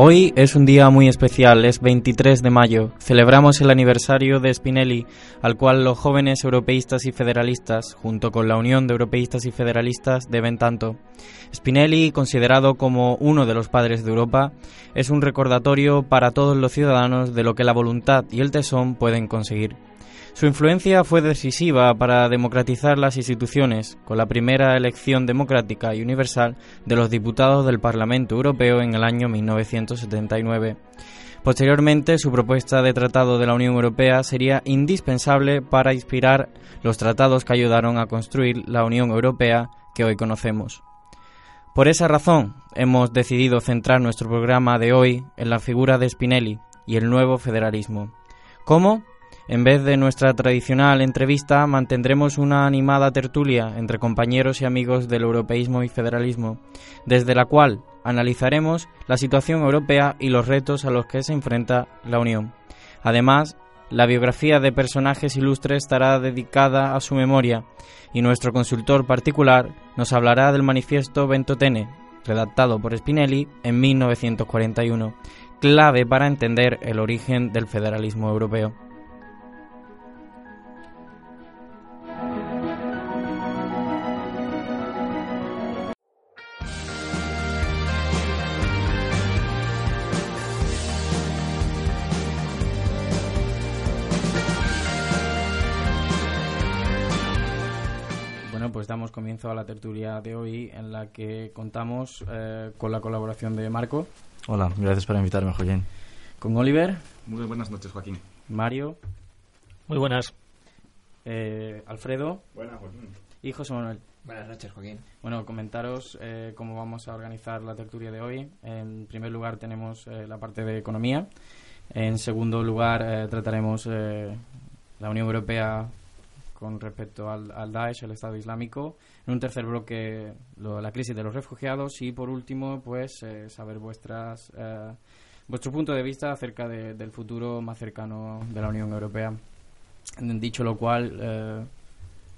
Hoy es un día muy especial, es 23 de mayo. Celebramos el aniversario de Spinelli, al cual los jóvenes europeístas y federalistas, junto con la Unión de Europeístas y Federalistas, deben tanto. Spinelli, considerado como uno de los padres de Europa, es un recordatorio para todos los ciudadanos de lo que la voluntad y el tesón pueden conseguir. Su influencia fue decisiva para democratizar las instituciones, con la primera elección democrática y universal de los diputados del Parlamento Europeo en el año 1979. Posteriormente, su propuesta de tratado de la Unión Europea sería indispensable para inspirar los tratados que ayudaron a construir la Unión Europea que hoy conocemos. Por esa razón, hemos decidido centrar nuestro programa de hoy en la figura de Spinelli y el nuevo federalismo. ¿Cómo? En vez de nuestra tradicional entrevista, mantendremos una animada tertulia entre compañeros y amigos del europeísmo y federalismo, desde la cual analizaremos la situación europea y los retos a los que se enfrenta la Unión. Además, la biografía de personajes ilustres estará dedicada a su memoria y nuestro consultor particular nos hablará del manifiesto Ventotene, redactado por Spinelli en 1941, clave para entender el origen del federalismo europeo. Damos comienzo a la tertulia de hoy en la que contamos eh, con la colaboración de Marco. Hola, gracias por invitarme, Joaquín. Con Oliver. Muy buenas noches, Joaquín. Mario. Muy buenas. Eh, Alfredo. Buenas, Joaquín. Y José Manuel. Buenas noches, Joaquín. Bueno, comentaros eh, cómo vamos a organizar la tertulia de hoy. En primer lugar tenemos la parte de economía. En segundo lugar trataremos la Unión Europea con respecto al, al, Daesh, el Estado Islámico. En un tercer bloque, la crisis de los refugiados. Y por último, pues eh, saber vuestras eh, vuestro punto de vista acerca del futuro más cercano de la Unión Europea. Dicho lo cual, eh,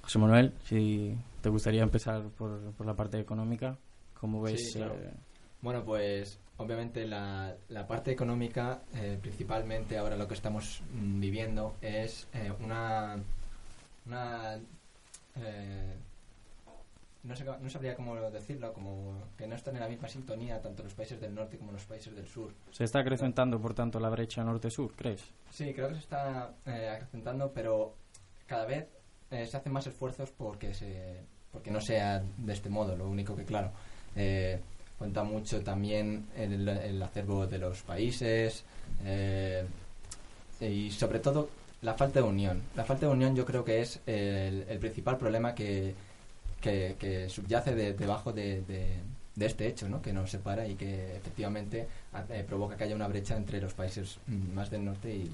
José Manuel, si te gustaría empezar por, por la parte económica, ¿cómo ves? Bueno, pues obviamente la, la parte económica, principalmente ahora lo que estamos mm, viviendo, es una una eh, no, sé, no sabría cómo decirlo, como que no están en la misma sintonía tanto los países del norte como los países del sur. ¿Se está acrecentando, por tanto, la brecha norte-sur, crees? Sí, creo que se está eh, acrecentando, pero cada vez eh, se hacen más esfuerzos porque, se, porque no sea de este modo. Lo único que, claro, eh, cuenta mucho también el, el, acervo de los países y, sobre todo, la falta de unión. La falta de unión yo creo que es el, principal problema que, que, subyace debajo de, de, este hecho, ¿no? que nos separa y que efectivamente eh, provoca que haya una brecha entre los países más del norte y,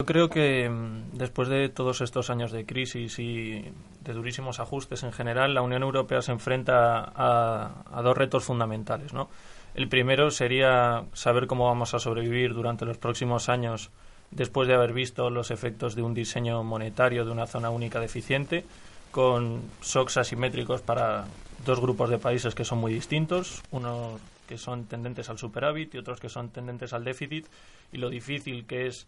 Yo creo que mm, después de todos estos años de crisis y de durísimos ajustes en general, la Unión Europea se enfrenta a, a dos retos fundamentales, ¿no? El primero sería saber cómo vamos a sobrevivir durante los próximos años después de haber visto los efectos de un diseño monetario de una zona única deficiente, con shocks asimétricos para dos grupos de países que son muy distintos, unos que son tendentes al superávit y otros que son tendentes al déficit, y lo difícil que es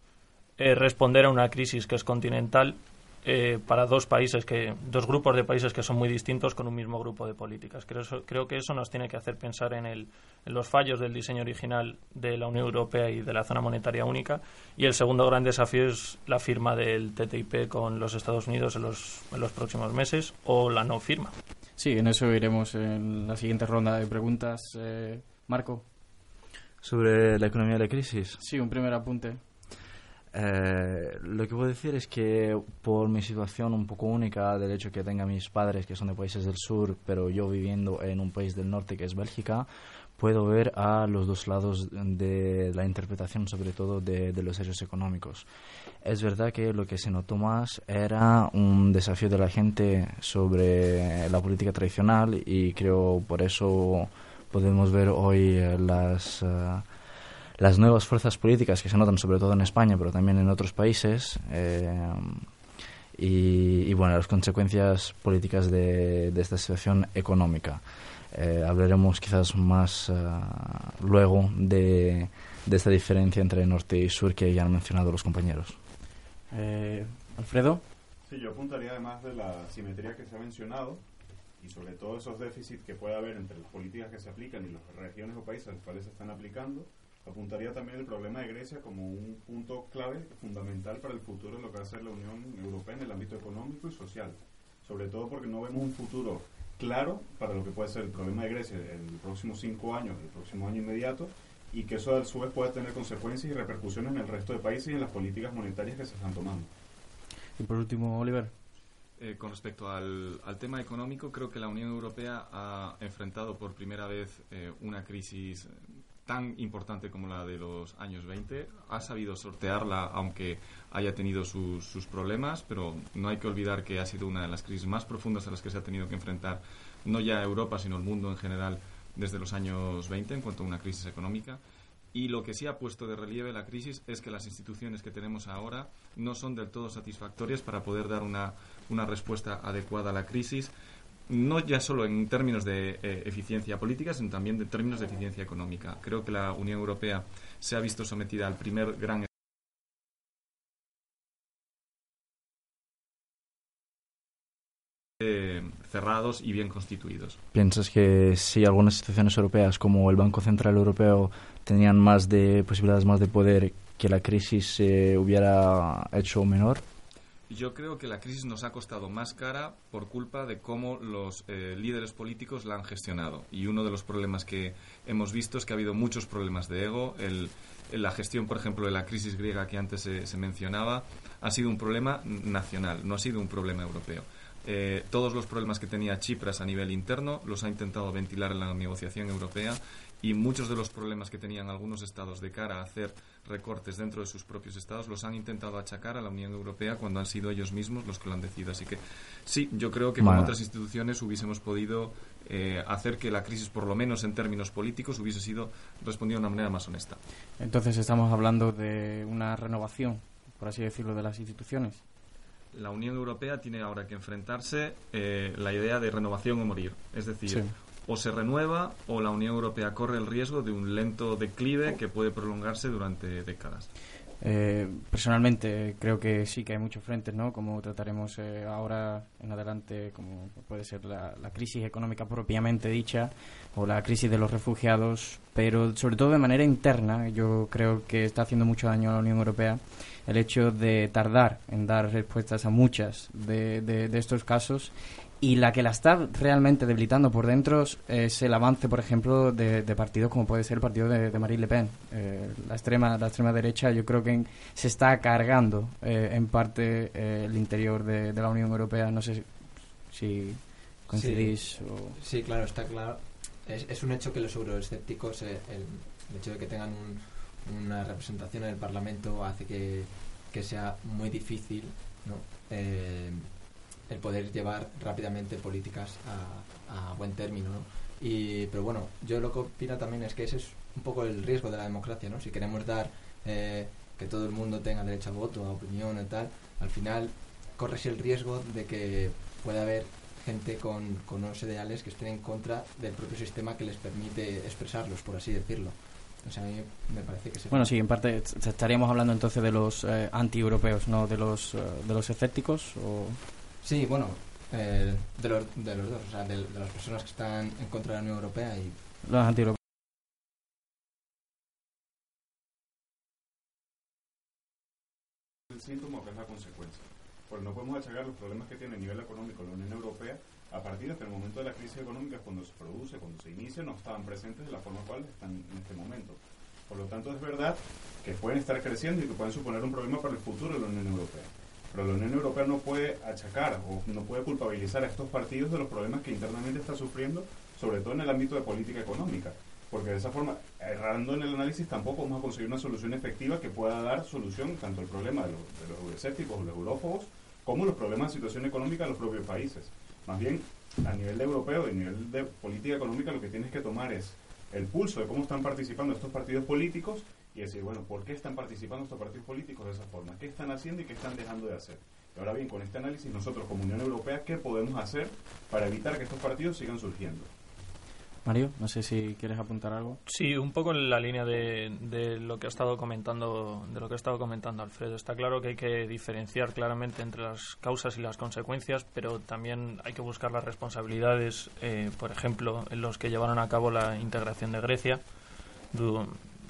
eh, responder a una crisis que es continental eh, para dos países que dos grupos de países que son muy distintos con un mismo grupo de políticas. Creo, creo que eso nos tiene que hacer pensar en, el, en los fallos del diseño original de la Unión Europea y de la zona monetaria única. Y el segundo gran desafío es la firma del TTIP con los Estados Unidos en los, en los próximos meses o la no firma. Sí en eso iremos en la siguiente ronda de preguntas. Eh, Marco. Sobre la economía de la crisis. Sí un primer apunte eh, lo que puedo decir es que por mi situación un poco única, del hecho que tenga mis padres que son de países del sur, pero yo viviendo en un país del norte que es Bélgica, puedo ver a los dos lados de la interpretación, sobre todo de, los hechos económicos. Es verdad que lo que se notó más era un desafío de la gente sobre la política tradicional y creo por eso podemos ver hoy las... Eh, las nuevas fuerzas políticas que se notan sobre todo en España, pero también en otros países, y, bueno, las consecuencias políticas de, esta situación económica. hablaremos quizás más luego de, de, esta diferencia entre norte y sur que ya han mencionado los compañeros. Alfredo. Sí, yo apuntaría además de la simetría que se ha mencionado y sobre todo esos déficits que puede haber entre las políticas que se aplican y las regiones o países a los cuales se están aplicando, apuntaría también el problema de Grecia como un punto clave, fundamental para el futuro de lo que va a ser la Unión Europea en el ámbito económico y social. Sobre todo porque no vemos un futuro claro para lo que puede ser el problema de Grecia en los próximos cinco años, el próximo año inmediato, y que eso a su vez puede tener consecuencias y repercusiones en el resto de países y en las políticas monetarias que se están tomando. Y por último, Oliver. Eh, con respecto al, tema económico, creo que la Unión Europea ha enfrentado por primera vez eh, una crisis tan importante como la de los años 20. Ha sabido sortearla, aunque haya tenido sus, problemas, pero no hay que olvidar que ha sido una de las crisis más profundas a las que se ha tenido que enfrentar no ya Europa, sino el mundo en general desde los años 20 en cuanto a una crisis económica. Y lo que sí ha puesto de relieve la crisis es que las instituciones que tenemos ahora no son del todo satisfactorias para poder dar una, una respuesta adecuada a la crisis, no ya solo en términos de eh, eficiencia política, sino también en términos de eficiencia económica. Creo que la Unión Europea se ha visto sometida al primer gran cerrados y bien constituidos. ¿Piensas que si algunas instituciones europeas como el Banco Central Europeo tenían más de posibilidades más de poder que la crisis se hubiera hecho menor? Yo creo que la crisis nos ha costado más cara por culpa de cómo los eh, líderes políticos la han gestionado. Y uno de los problemas que hemos visto es que ha habido muchos problemas de ego. El, la gestión, por ejemplo, de la crisis griega que antes se mencionaba ha sido un problema nacional, no ha sido un problema europeo. Eh, todos los problemas que tenía Chipras a nivel interno los ha intentado ventilar en la negociación europea y muchos de los problemas que tenían algunos estados de cara a hacer recortes dentro de sus propios estados los han intentado achacar a la Unión Europea cuando han sido ellos mismos los que lo han decidido. Así que sí, yo creo que con otras instituciones hubiésemos podido eh, hacer que la crisis, por lo menos en términos políticos, hubiese sido respondida de una manera más honesta. Entonces estamos hablando de una renovación, por así decirlo, de las instituciones la Unión Europea tiene ahora que enfrentarse eh, la idea de renovación o morir. Es decir, o se renueva o la Unión Europea corre el riesgo de un lento declive que puede prolongarse durante décadas. Eh, personalmente creo que sí que hay muchos frentes, ¿no? Como trataremos eh, ahora en adelante, como puede ser la, crisis económica propiamente dicha o la crisis de los refugiados, pero sobre todo de manera interna, yo creo que está haciendo mucho daño a la Unión Europea el hecho de tardar en dar respuestas a muchas de, estos casos y la que la está realmente debilitando por dentro es el avance, por ejemplo, de, partidos como puede ser el partido de, Marine Le Pen. Eh, la extrema la extrema derecha yo creo que se está cargando eh, en parte eh, el interior de, la Unión Europea. No sé si coincidís. Sí, o... sí claro, está claro. Es, es, un hecho que los euroescépticos, el, el hecho de que tengan un, una representación en el Parlamento hace que, sea muy difícil eh, el poder llevar rápidamente políticas a, buen término. Y, pero bueno, yo lo que opino también es que ese es un poco el riesgo de la democracia. ¿no? Si queremos dar eh, que todo el mundo tenga derecho a voto, a opinión y tal, al final corres el riesgo de que pueda haber gente con, con unos ideales que estén en contra del propio sistema que les permite expresarlos, por así decirlo. O sea, a mí me parece que Bueno, sí, en parte estaríamos hablando entonces de los eh, anti-europeos, ¿no? De los, eh, de los escépticos o... Sí, bueno, eh, de, los, de los dos, o sea, de, las personas que están en contra de la Unión Europea y... Los anti-europeos. El síntoma que es la consecuencia. Porque no podemos achacar los problemas que tiene a nivel económico la Unión Europea a partir del momento de la crisis económica, cuando se produce, cuando se inicia, no estaban presentes de la forma cual están en este momento. Por lo tanto, es verdad que pueden estar creciendo y que pueden suponer un problema para el futuro de la Unión Europea. Pero la Unión Europea no puede achacar o no puede culpabilizar a estos partidos de los problemas que internamente está sufriendo, sobre todo en el ámbito de política económica. Porque de esa forma, errando en el análisis, tampoco vamos a conseguir una solución efectiva que pueda dar solución tanto al problema de los, de los escépticos o los eurófobos, como los problemas de situación económica de los propios países. Más bien, a nivel europeo, a nivel de política económica, lo que tienes que tomar es el pulso de cómo están participando estos partidos políticos y decir, bueno, ¿por qué están participando estos partidos políticos de esa forma? ¿Qué están haciendo y qué están dejando de hacer? ahora bien, con este análisis, nosotros como Unión Europea, ¿qué podemos hacer para evitar que estos partidos sigan surgiendo? Mario, no sé si quieres apuntar algo. Sí, un poco en la línea de, de, lo que ha estado comentando, de lo que ha estado comentando Alfredo. Está claro que hay que diferenciar claramente entre las causas y las consecuencias, pero también hay que buscar las responsabilidades, eh, por ejemplo, en los que llevaron a cabo la integración de Grecia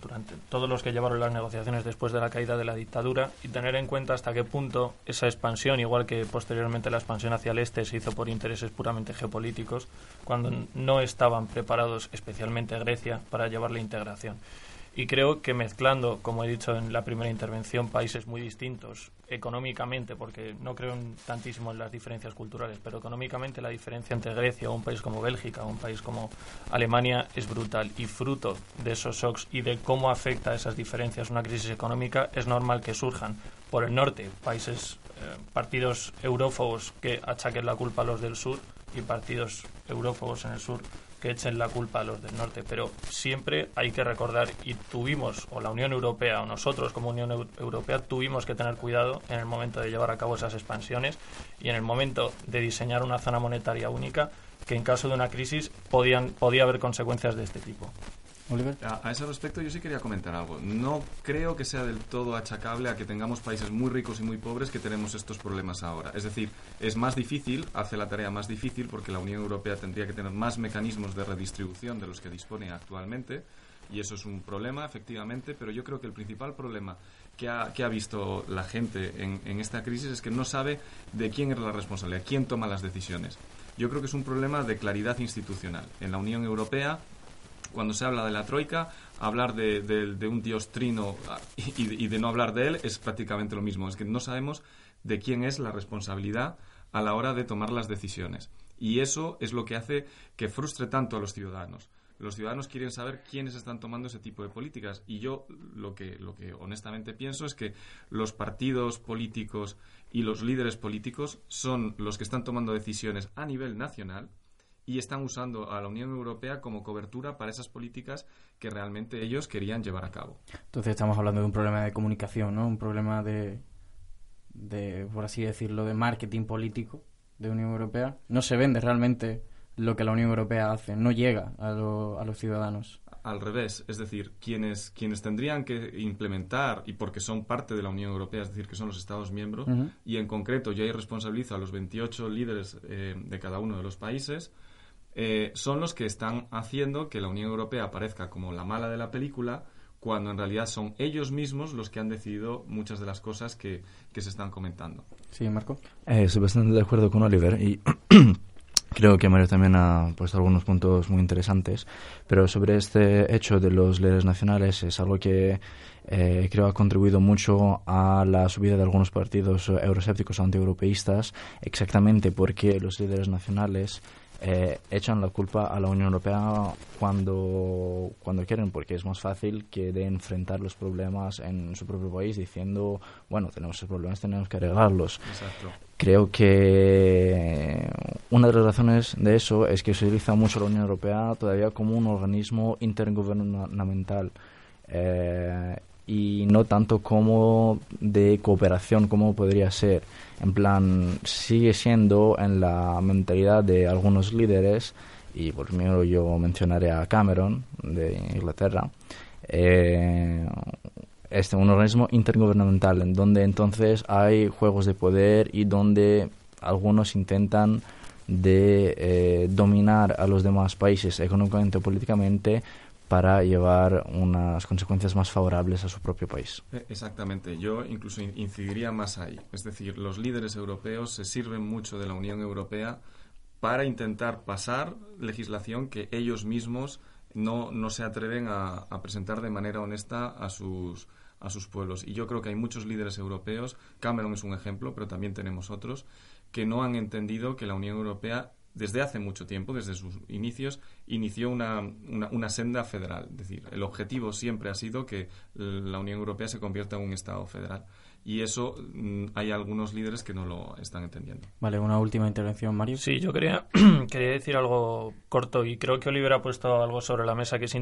durante todos los que llevaron las negociaciones después de la caída de la dictadura y tener en cuenta hasta qué punto esa expansión, igual que posteriormente la expansión hacia el este, se hizo por intereses puramente geopolíticos, cuando no estaban preparados, especialmente Grecia, para llevar la integración. Y creo que mezclando, como he dicho en la primera intervención, países muy distintos económicamente, porque no creo tantísimo en las diferencias culturales, pero económicamente la diferencia entre Grecia o un país como Bélgica o un país como Alemania es brutal. Y fruto de esos shocks y de cómo afecta a esas diferencias una crisis económica, es normal que surjan por el norte países, eh, partidos eurófobos que achaquen la culpa a los del sur y partidos eurófobos en el sur que echen la culpa a los del norte, pero siempre hay que recordar y tuvimos, o la Unión Europea, o nosotros como Unión Europea, tuvimos que tener cuidado en el momento de llevar a cabo esas expansiones y en el momento de diseñar una zona monetaria única que en caso de una crisis podían, podía haber consecuencias de este tipo. A, ese respecto yo sí quería comentar algo. No creo que sea del todo achacable a que tengamos países muy ricos y muy pobres que tenemos estos problemas ahora. Es decir, es más difícil, hace la tarea más difícil porque la Unión Europea tendría que tener más mecanismos de redistribución de los que dispone actualmente y eso es un problema, efectivamente, pero yo creo que el principal problema que ha, que ha visto la gente en, en, esta crisis es que no sabe de quién es la responsabilidad, quién toma las decisiones. Yo creo que es un problema de claridad institucional. En la Unión Europea cuando se habla de la Troika, hablar de, un dios trino ah, y, de no hablar de él es prácticamente lo mismo. Es que no sabemos de quién es la responsabilidad a la hora de tomar las decisiones. Y eso es lo que hace que frustre tanto a los ciudadanos. Los ciudadanos quieren saber quiénes están tomando ese tipo de políticas. Y yo lo que, lo que honestamente pienso es que los partidos políticos y los líderes políticos son los que están tomando decisiones a nivel nacional y están usando a la Unión Europea como cobertura para esas políticas que realmente ellos querían llevar a cabo. Entonces estamos hablando de un problema de comunicación, ¿no? Un problema de, de por así decirlo, de marketing político de Unión Europea. No se vende realmente lo que la Unión Europea hace, no llega a, a los ciudadanos. Al revés, es decir, quienes, quienes tendrían que implementar, y porque son parte de la Unión Europea, es decir, que son los Estados miembros, y en concreto yo ahí responsabilizo a los 28 líderes eh, de cada uno de los países, eh, son los que están haciendo que la Unión Europea aparezca como la mala de la película, cuando en realidad son ellos mismos los que han decidido muchas de las cosas que, se están comentando. Sí, Marco. Eh, estoy bastante de acuerdo con Oliver y creo que Mario también ha puesto algunos puntos muy interesantes, pero sobre este hecho de los líderes nacionales es algo que eh, creo ha contribuido mucho a la subida de algunos partidos euroscépticos antieuropeístas, exactamente porque los líderes nacionales eh, echan la culpa a la Unión Europea cuando, cuando quieren, porque es más fácil que de enfrentar los problemas en su propio país diciendo, bueno, tenemos esos problemas, tenemos que arreglarlos. Creo que una de las razones de eso es que se utiliza mucho la Unión Europea todavía como un organismo intergubernamental. Eh, y no tanto como de cooperación como podría ser. En plan, sigue siendo en la mentalidad de algunos líderes, y por primero yo mencionaré a Cameron de Inglaterra, eh, este, un organismo intergubernamental en donde entonces hay juegos de poder y donde algunos intentan de eh, dominar a los demás países económicamente o políticamente para llevar unas consecuencias más favorables a su propio país. E, exactamente, yo incluso incidiría más ahí. Es decir, los líderes europeos se sirven mucho de la Unión Europea para intentar pasar legislación que ellos mismos no, no se atreven a, presentar de manera honesta a sus, a sus pueblos. Y yo creo que hay muchos líderes europeos, Cameron es un ejemplo, pero también tenemos otros, que no han entendido que la Unión Europea desde hace mucho tiempo, desde sus inicios, inició una, una, senda federal. Es decir, el objetivo siempre ha sido que la Unión Europea se convierta en un Estado federal. Y eso mm, hay algunos líderes que no lo están entendiendo. Vale, una última intervención, Mario. Sí, yo quería, quería decir algo corto y creo que Oliver ha puesto algo sobre la mesa que es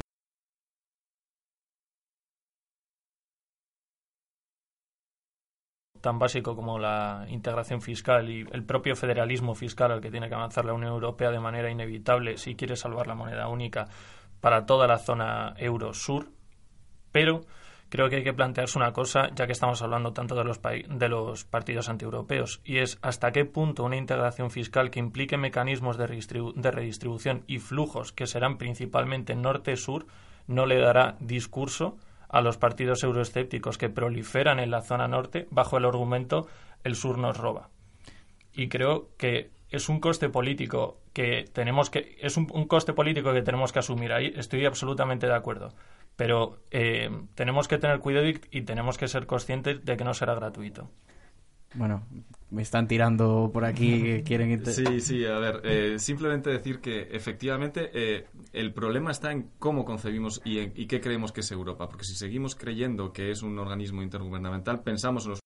tan básico como la integración fiscal y el propio federalismo fiscal al que tiene que avanzar la Unión Europea de manera inevitable si quiere salvar la moneda única para toda la zona euro-sur. Pero creo que hay que plantearse una cosa, ya que estamos hablando tanto de los, de los partidos antieuropeos, y es hasta qué punto una integración fiscal que implique mecanismos de, de redistribución y flujos que serán principalmente norte-sur no le dará discurso a los partidos euroescépticos que proliferan en la zona norte bajo el argumento el sur nos roba. Y creo que es un coste político que tenemos que es un, coste político que tenemos que asumir ahí. Estoy absolutamente de acuerdo, pero eh, tenemos que tener cuidado y tenemos que ser conscientes de que no será gratuito. Bueno, me están tirando por aquí que quieren... Sí, sí, a ver, eh, simplemente decir que efectivamente eh, el problema está en cómo concebimos y, y qué creemos que es Europa, porque si seguimos creyendo que es un organismo intergubernamental, pensamos en los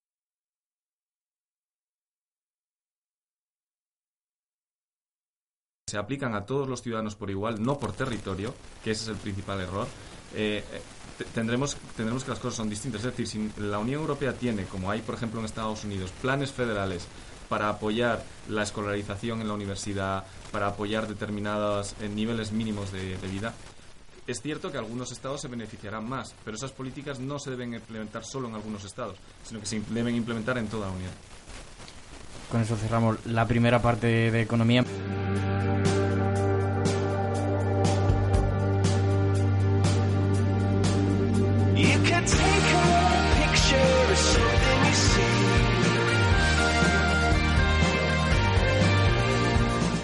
se aplican a todos los ciudadanos por igual, no por territorio, que ese es el principal error. Eh, tendremos, tendremos que las cosas son distintas. Es decir, si la Unión Europea tiene, como hay por ejemplo en Estados Unidos, planes federales para apoyar la escolarización en la universidad, para apoyar determinados eh, niveles mínimos de, vida, es cierto que algunos estados se beneficiarán más, pero esas políticas no se deben implementar solo en algunos estados, sino que se deben implementar en toda la Unión. Con eso cerramos la primera parte de economía.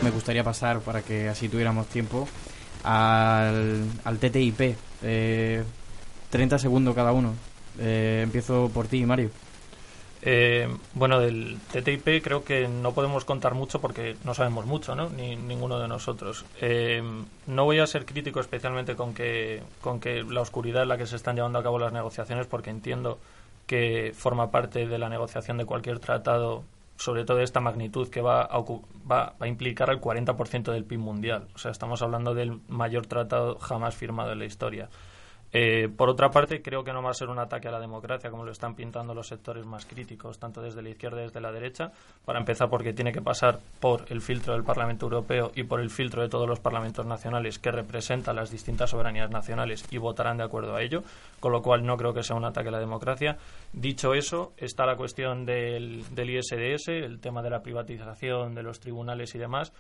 Me gustaría pasar, para que así tuviéramos tiempo, al, al TTIP. 30 eh, segundos cada uno. Eh, empiezo por ti, Mario. Eh, bueno, del TTIP creo que no podemos contar mucho porque no sabemos mucho, ¿no? Ni ninguno de nosotros. Eh, no voy a ser crítico especialmente con que, con que la oscuridad en la que se están llevando a cabo las negociaciones porque entiendo que forma parte de la negociación de cualquier tratado, sobre todo de esta magnitud, que va a, va a implicar el 40% del PIB mundial. O sea, estamos hablando del mayor tratado jamás firmado en la historia. Eh, por otra parte, creo que no va a ser un ataque a la democracia, como lo están pintando los sectores más críticos, tanto desde la izquierda como desde la derecha. Para empezar, porque tiene que pasar por el filtro del Parlamento Europeo y por el filtro de todos los parlamentos nacionales que representan las distintas soberanías nacionales y votarán de acuerdo a ello, con lo cual no creo que sea un ataque a la democracia. Dicho eso, está la cuestión del, del ISDS, el tema de la privatización de los tribunales y demás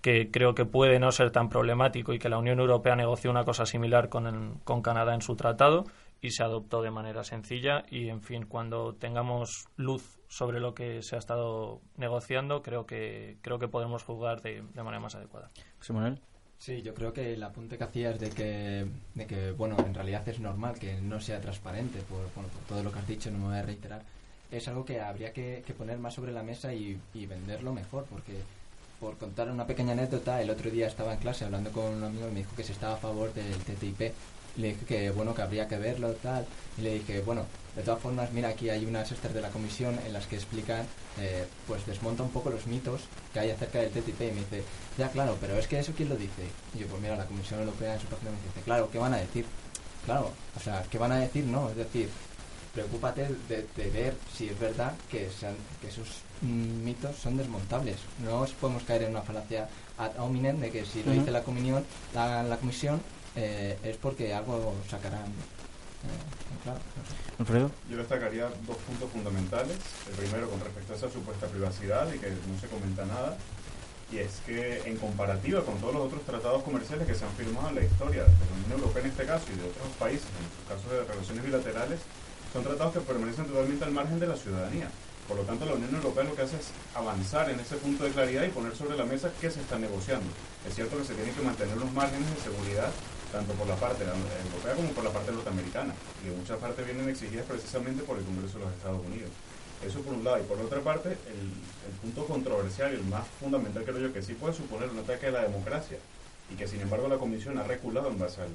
que creo que puede no ser tan problemático y que la Unión Europea negoció una cosa similar con, con Canadá en su tratado y se adoptó de manera sencilla y en fin cuando tengamos luz sobre lo que se ha estado negociando creo que creo que podemos jugar de, manera más adecuada. José Manuel. Sí, yo creo que el apunte que hacías de que, de que, bueno, en realidad es normal que no sea transparente por, por todo lo que has dicho, no me voy a reiterar, es algo que habría que, poner más sobre la mesa y, y venderlo mejor, porque por contar una pequeña anécdota, el otro día estaba en clase hablando con un amigo y me dijo que se estaba a favor del TTIP. le dije que bueno, que habría que verlo tal. Y le dije, bueno, de todas formas, mira, aquí hay unas estas de la comisión en las que explican, eh, pues desmonta un poco los mitos que hay acerca del TTIP. Y me dice, ya claro, pero es que eso quién lo dice. Y yo, pues mira, la Comisión Europea en su página me dice, claro, ¿qué van a decir? Claro, o sea, ¿qué van a decir? No, es decir, preocúpate de, ver si es verdad que, sean, que esos mitos son desmontables. No podemos caer en una falacia ad hominem de que si lo dice la, comisión, la, la comisión eh, es porque algo sacarán. Eh, Alfredo. Yo destacaría dos puntos fundamentales. El primero con respecto a esa supuesta privacidad y que no se comenta nada. Y es que en comparativa con todos los otros tratados comerciales que se han firmado en la historia de la Unión Europea en este caso y de otros países, en casos de relaciones bilaterales, son tratados que permanecen totalmente al margen de la ciudadanía. Por lo tanto, la Unión Europea lo que hace es avanzar en ese punto de claridad y poner sobre la mesa qué se está negociando. Es cierto que se tienen que mantener los márgenes de seguridad, tanto por la parte europea como por la parte norteamericana, y en muchas partes vienen exigidas precisamente por el Congreso de los Estados Unidos. Eso por un lado. Y por otra parte, el, punto controversial y el más fundamental creo yo que sí puede suponer un ataque a la democracia, y que sin embargo la Comisión ha reculado en base al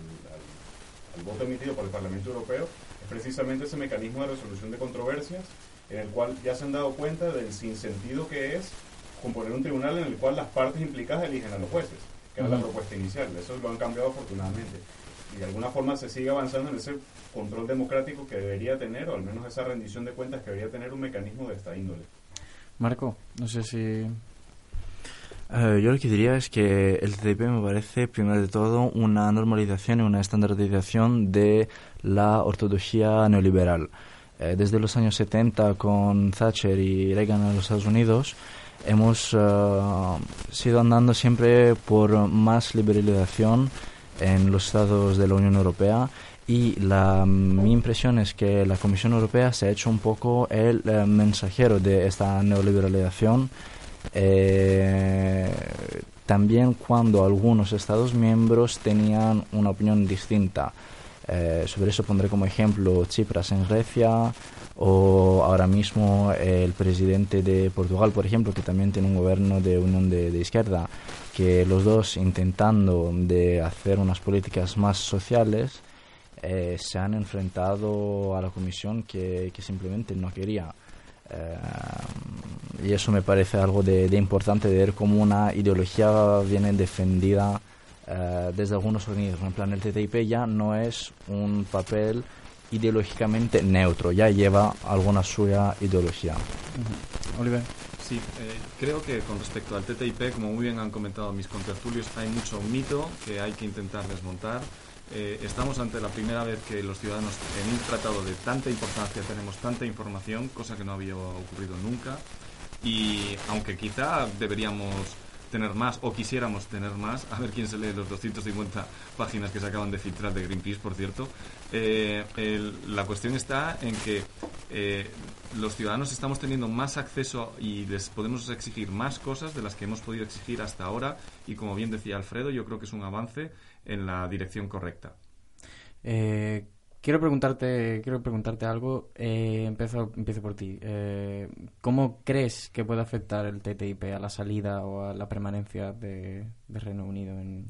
voto emitido por el Parlamento Europeo, precisamente ese mecanismo de resolución de controversias, en el cual ya se han dado cuenta del sinsentido que es componer un tribunal en el cual las partes implicadas eligen a los jueces, que era la propuesta inicial. Eso lo han cambiado afortunadamente. y de alguna forma se sigue avanzando en ese control democrático que debería tener, o al menos esa rendición de cuentas que debería tener un mecanismo de esta índole. Marco, no sé si... Yo lo que diría es que el TTIP me parece, primero de todo, una normalización y una estandarización de la ortodoxia neoliberal. Eh, desde los años 70 con Thatcher y Reagan en los Estados Unidos, hemos uh, sido andando siempre por más liberalización en los estados de la Unión Europea y la, mi impresión es que la Comisión Europea se ha hecho un poco el eh, mensajero de esta neoliberalización. Eh, también cuando algunos Estados miembros tenían una opinión distinta. Eh, sobre eso pondré como ejemplo Tsipras en Grecia o ahora mismo el presidente de Portugal, por ejemplo, que también tiene un gobierno de unión de, de izquierda, que los dos intentando de hacer unas políticas más sociales eh, se han enfrentado a la comisión que, que simplemente no quería. Eh, y eso me parece algo de, de, importante de ver cómo una ideología viene defendida eh, desde algunos organismos. En plan, el TTIP ya no es un papel ideológicamente neutro, ya lleva alguna suya ideología. Uh -huh. Oliver. Sí, eh, creo que con respecto al TTIP, como muy bien han comentado mis contertulios, hay mucho mito que hay que intentar desmontar. Eh, estamos ante la primera vez que los ciudadanos en un tratado de tanta importancia tenemos tanta información, cosa que no había ocurrido nunca. Y aunque quizá deberíamos tener más o quisiéramos tener más, a ver quién se lee los 250 páginas que se acaban de filtrar de Greenpeace, por cierto, eh, la cuestión está en que eh, los ciudadanos estamos teniendo más acceso y les podemos exigir más cosas de las que hemos podido exigir hasta ahora y como bien decía Alfredo, yo creo que es un avance en la dirección correcta. Eh, quiero preguntarte, quiero preguntarte algo. Eh, empiezo, empiezo por ti. Eh, ¿Cómo crees que puede afectar el TTIP a la salida o a la permanencia de, de Reino Unido en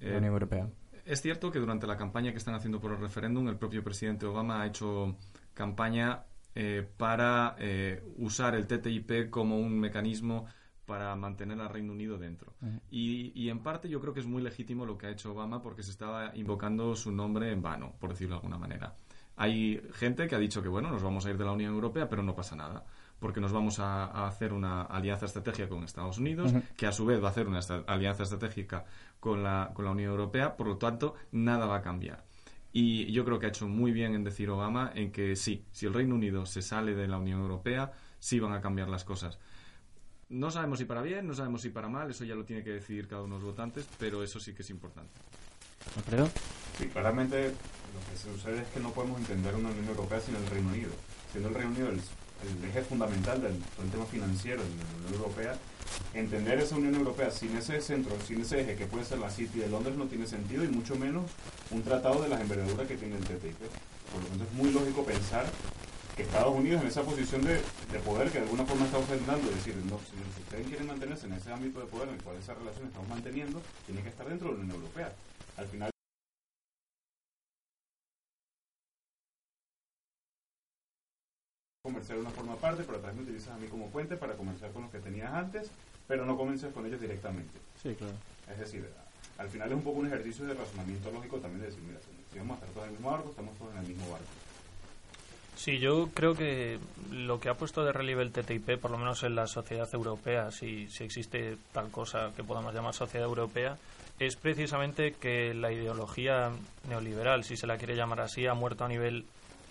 la Unión Europea? Es cierto que durante la campaña que están haciendo por el referéndum, el propio presidente Obama ha hecho campaña eh, para eh, usar el TTIP como un mecanismo para mantener al Reino Unido dentro. Uh -huh. y, y, en parte yo creo que es muy legítimo lo que ha hecho Obama porque se estaba invocando su nombre en vano, por decirlo de alguna manera. Hay gente que ha dicho que, bueno, nos vamos a ir de la Unión Europea, pero no pasa nada, porque nos vamos a, a hacer una alianza estratégica con Estados Unidos, uh -huh. que a su vez va a hacer una alianza estratégica con la, con la Unión Europea, por lo tanto, nada va a cambiar. Y yo creo que ha hecho muy bien en decir Obama en que sí, si el Reino Unido se sale de la Unión Europea, sí van a cambiar las cosas. No sabemos si para bien, no sabemos si para mal, eso ya lo tiene que decidir cada uno de los votantes, pero eso sí que es importante. ¿Alfredo? Sí, claramente lo que sucede es que no podemos entender una Unión Europea sin el Reino Unido. Siendo el Reino Unido el, el eje fundamental del, del, tema financiero de la Unión Europea, entender esa Unión Europea sin ese centro, sin ese eje que puede ser la City de Londres no tiene sentido y mucho menos un tratado de las envergaduras que tiene el TTIP. Por lo tanto es muy lógico pensar Estados Unidos en esa posición de, de, poder que de alguna forma está ofrendando, es decir, no, si, si, ustedes quieren mantenerse en ese ámbito de poder en el cual esa relación estamos manteniendo, tiene que estar dentro de la Unión Europea. Al final comerciar de una forma aparte, pero atrás me utilizas a mí como puente para comerciar con los que tenías antes, pero no comercias con ellos directamente. Sí, claro. Es decir, al final es un poco un ejercicio de razonamiento lógico también de decir, mira, si vamos a estar todos en el mismo barco, estamos todos en el mismo barco. Sí, yo creo que lo que ha puesto de relieve el TTIP, por lo menos en la sociedad europea, si, si existe tal cosa que podamos llamar sociedad europea, es precisamente que la ideología neoliberal, si se la quiere llamar así, ha muerto a nivel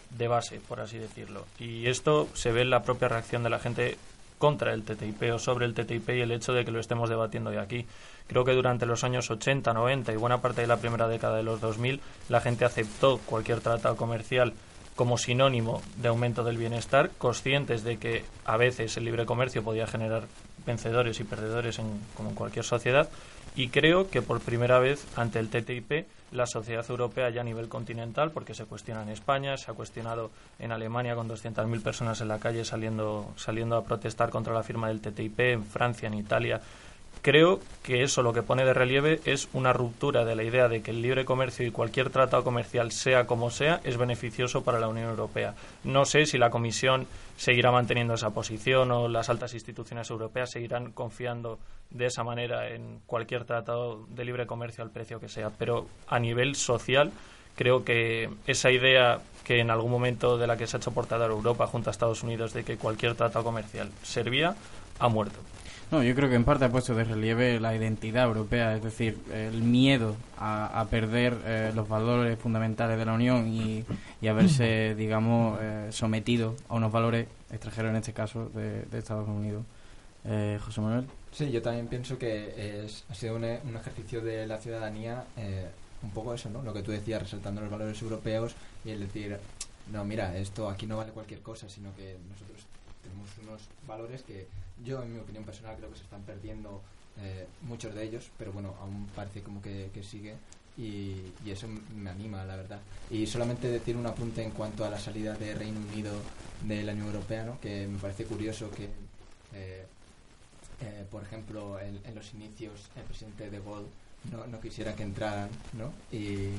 de base, por así decirlo. Y esto se ve en la propia reacción de la gente contra el TTIP o sobre el TTIP y el hecho de que lo estemos debatiendo hoy aquí. Creo que durante los años 80, 90 y buena parte de la primera década de los 2000, la gente aceptó cualquier tratado comercial como sinónimo de aumento del bienestar, conscientes de que a veces el libre comercio podía generar vencedores y perdedores en, como en cualquier sociedad, y creo que por primera vez ante el TTIP la sociedad europea ya a nivel continental, porque se cuestiona en España, se ha cuestionado en Alemania con 200.000 personas en la calle saliendo, saliendo a protestar contra la firma del TTIP, en Francia, en Italia, Creo que eso lo que pone de relieve es una ruptura de la idea de que el libre comercio y cualquier tratado comercial, sea como sea, es beneficioso para la Unión Europea. No sé si la Comisión seguirá manteniendo esa posición o las altas instituciones europeas seguirán confiando de esa manera en cualquier tratado de libre comercio al precio que sea, pero a nivel social creo que esa idea que en algún momento de la que se ha hecho portador Europa junto a Estados Unidos de que cualquier tratado comercial servía ha muerto. No, yo creo que en parte ha puesto de relieve la identidad europea, es decir, el miedo a, perder eh, los valores fundamentales de la Unión y, y a verse, digamos, eh, sometido a unos valores extranjeros, en este caso, de, Estados Unidos. Eh, José Manuel. Sí, yo también pienso que es, ha sido un, un ejercicio de la ciudadanía, un poco eso, ¿no? Lo que tú decías, resaltando los valores europeos y el decir, no, mira, esto aquí no vale cualquier cosa, sino que nosotros tenemos unos valores que yo, en mi opinión personal, creo que se están perdiendo eh, muchos de ellos, pero bueno, aún parece como que, sigue y, eso me anima, la verdad. Y solamente decir un apunte en cuanto a la salida de Reino Unido de la Unión Europea, ¿no? que me parece curioso que, eh, eh, por ejemplo, en, en, los inicios el presidente de Gaulle no, no quisiera que entraran, ¿no? Y,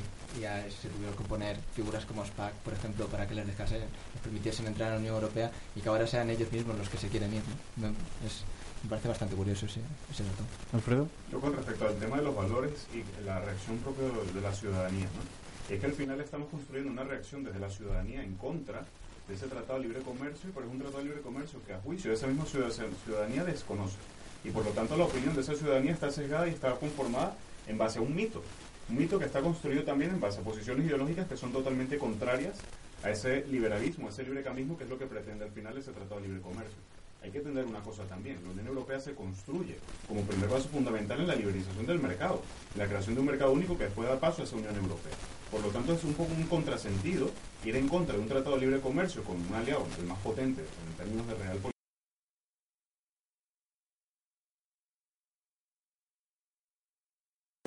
ya se tuvieron que poner figuras como SPAC, por ejemplo, para que les dejasen, les permitiesen entrar a la Unión Europea y que ahora sean ellos mismos los que se quieren ir, ¿no? Es, me parece bastante curioso ese, ese dato. Alfredo. Yo con respecto al tema de los valores y la reacción propia de la ciudadanía, ¿no? Es que al final estamos construyendo una reacción desde la ciudadanía en contra de ese tratado de libre comercio, pero es un tratado de libre comercio que a juicio de esa misma ciudadanía desconoce. Y por lo tanto la opinión de esa ciudadanía está sesgada y está conformada en base a un mito. Un mito que está construido también en base a posiciones ideológicas que son totalmente contrarias a ese liberalismo, a ese librecamismo que es lo que pretende al final ese Tratado de Libre Comercio. Hay que entender una cosa también, la Unión Europea se construye como primer paso fundamental en la liberalización del mercado, en la creación de un mercado único que después da paso a esa Unión Europea. Por lo tanto, es un poco un contrasentido ir en contra de un tratado de libre comercio con un aliado, el más potente en términos de real política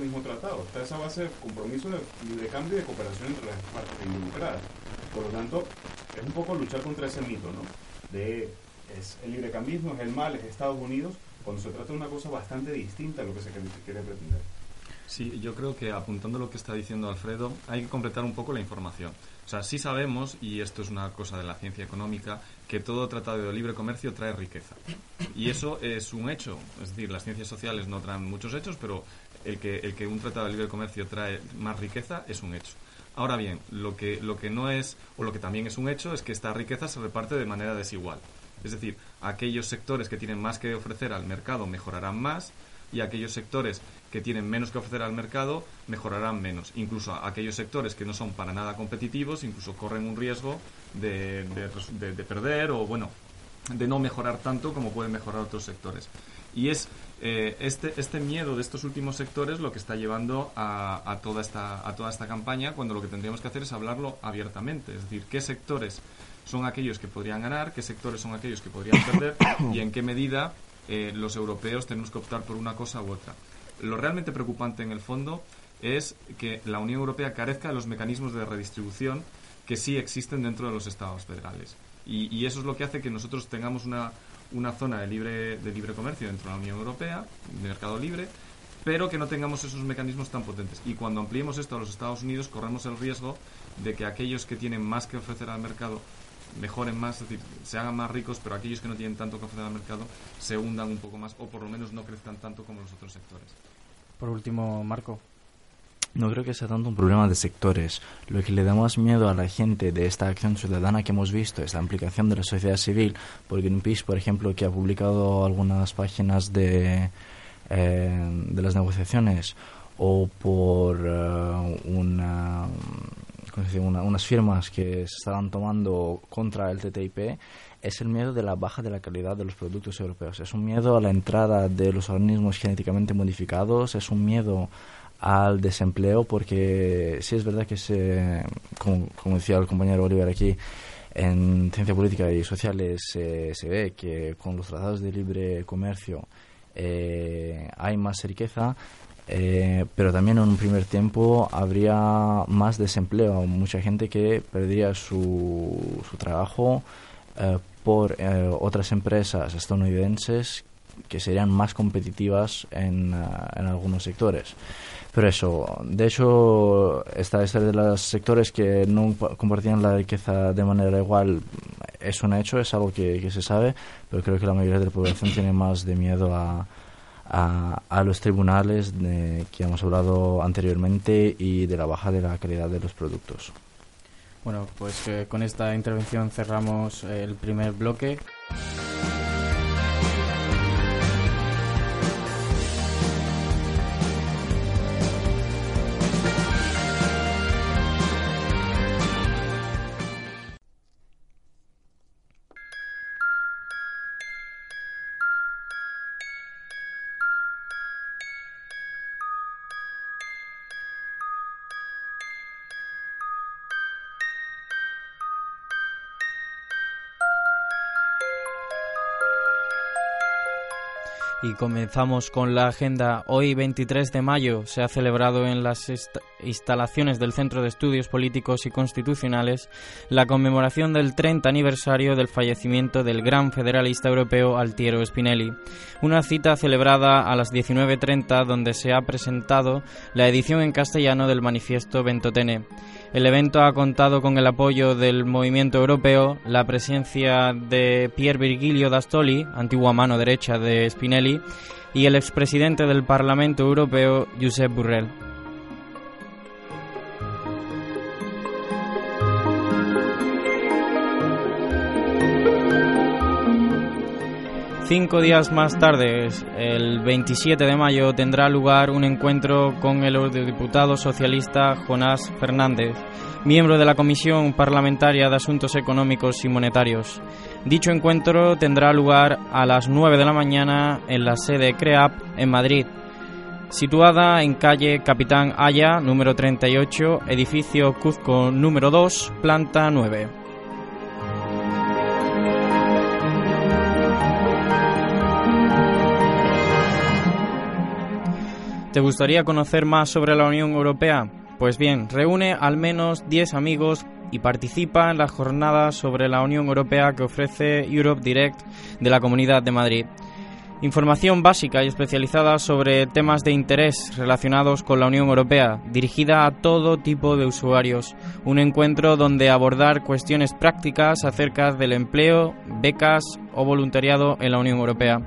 mismo tratado. Está esa base de compromiso de libre cambio y de cooperación entre las partes involucradas. Por lo tanto, es un poco luchar contra ese mito, ¿no? De es el librecambismo, es el mal, es Estados Unidos, cuando se trata de una cosa bastante distinta a lo que se quiere pretender. Sí, yo creo que apuntando lo que está diciendo Alfredo, hay que completar un poco la información. O sea, sí sabemos, y esto es una cosa de la ciencia económica, que todo tratado de libre comercio trae riqueza. Y eso es un hecho. Es decir, las ciencias sociales no traen muchos hechos, pero el que, el que un tratado de libre comercio trae más riqueza es un hecho. Ahora bien, lo que, lo que no es, o lo que también es un hecho, es que esta riqueza se reparte de manera desigual. Es decir, aquellos sectores que tienen más que ofrecer al mercado mejorarán más y aquellos sectores que tienen menos que ofrecer al mercado mejorarán menos. Incluso aquellos sectores que no son para nada competitivos, incluso corren un riesgo de, de, de perder o, bueno, de no mejorar tanto como pueden mejorar otros sectores. Y es eh, este, este miedo de estos últimos sectores lo que está llevando a, a, toda esta, a toda esta campaña, cuando lo que tendríamos que hacer es hablarlo abiertamente. Es decir, qué sectores son aquellos que podrían ganar, qué sectores son aquellos que podrían perder y en qué medida eh, los europeos tenemos que optar por una cosa u otra. Lo realmente preocupante en el fondo es que la Unión Europea carezca de los mecanismos de redistribución que sí existen dentro de los estados federales. y eso es lo que hace que nosotros tengamos una, una zona de libre, de libre comercio dentro de la Unión Europea, de mercado libre, pero que no tengamos esos mecanismos tan potentes. Y cuando ampliemos esto a los Estados Unidos, corremos el riesgo de que aquellos que tienen más que ofrecer al mercado mejoren más, es decir, se hagan más ricos, pero aquellos que no tienen tanto que ofrecer al mercado se hundan un poco más o por lo menos no crezcan tanto como los otros sectores. Por último, Marco. No creo que sea tanto un problema de sectores. Lo que le da más miedo a la gente de esta acción ciudadana que hemos visto es la implicación de la sociedad civil. Por Greenpeace, por ejemplo, que ha publicado algunas páginas de, eh, de las negociaciones o por eh, una, unas firmas que se estaban tomando contra el TTIP, es el miedo de la baja de la calidad de los productos europeos. Es un miedo a la entrada de los organismos genéticamente modificados, es un miedo al desempleo porque sí es verdad que se, como, decía el compañero Oliver aquí, en ciencia política y sociales se ve que con los tratados de libre comercio eh, hay más riqueza, eh, pero también en un primer tiempo habría más desempleo, mucha gente que perdería su, su trabajo eh, por otras empresas estadounidenses que serían más competitivas en, en algunos sectores. Pero eso, de hecho, esta es de los sectores que no compartían la riqueza de manera igual. Es un hecho, es algo que, que se sabe, pero creo que la mayoría de la población tiene más de miedo a, a, los tribunales de, que hemos hablado anteriormente y de la baja de la calidad de los productos. Bueno, pues eh, con esta intervención cerramos el primer bloque. Y comenzamos con la agenda. Hoy, 23 de mayo, se ha celebrado en las instalaciones del Centro de Estudios Políticos y Constitucionales la conmemoración del 30 aniversario del fallecimiento del gran federalista europeo Altiero Spinelli. Una cita celebrada a las 19.30 donde se ha presentado la edición en castellano del manifiesto Ventotene. El evento ha contado con el apoyo del movimiento europeo, la presencia de Pier Virgilio d'Astoli, antigua mano derecha de Spinelli, y el expresidente del Parlamento Europeo, Josep Burrell. Cinco días más tarde, el 27 de mayo, tendrá lugar un encuentro con el eurodiputado socialista Jonás Fernández, miembro de la Comisión Parlamentaria de Asuntos Económicos y Monetarios. Dicho encuentro tendrá lugar a las 9 de la mañana en la sede CREAP en Madrid, situada en calle Capitán Aya, número 38, edificio Cuzco número 2, planta 9. ¿Te gustaría conocer más sobre la Unión Europea? Pues bien, reúne al menos 10 amigos y participa en las jornadas sobre la Unión Europea que ofrece Europe Direct de la Comunidad de Madrid. Información básica y especializada sobre temas de interés relacionados con la Unión Europea, dirigida a todo tipo de usuarios. Un encuentro donde abordar cuestiones prácticas acerca del empleo, becas o voluntariado en la Unión Europea.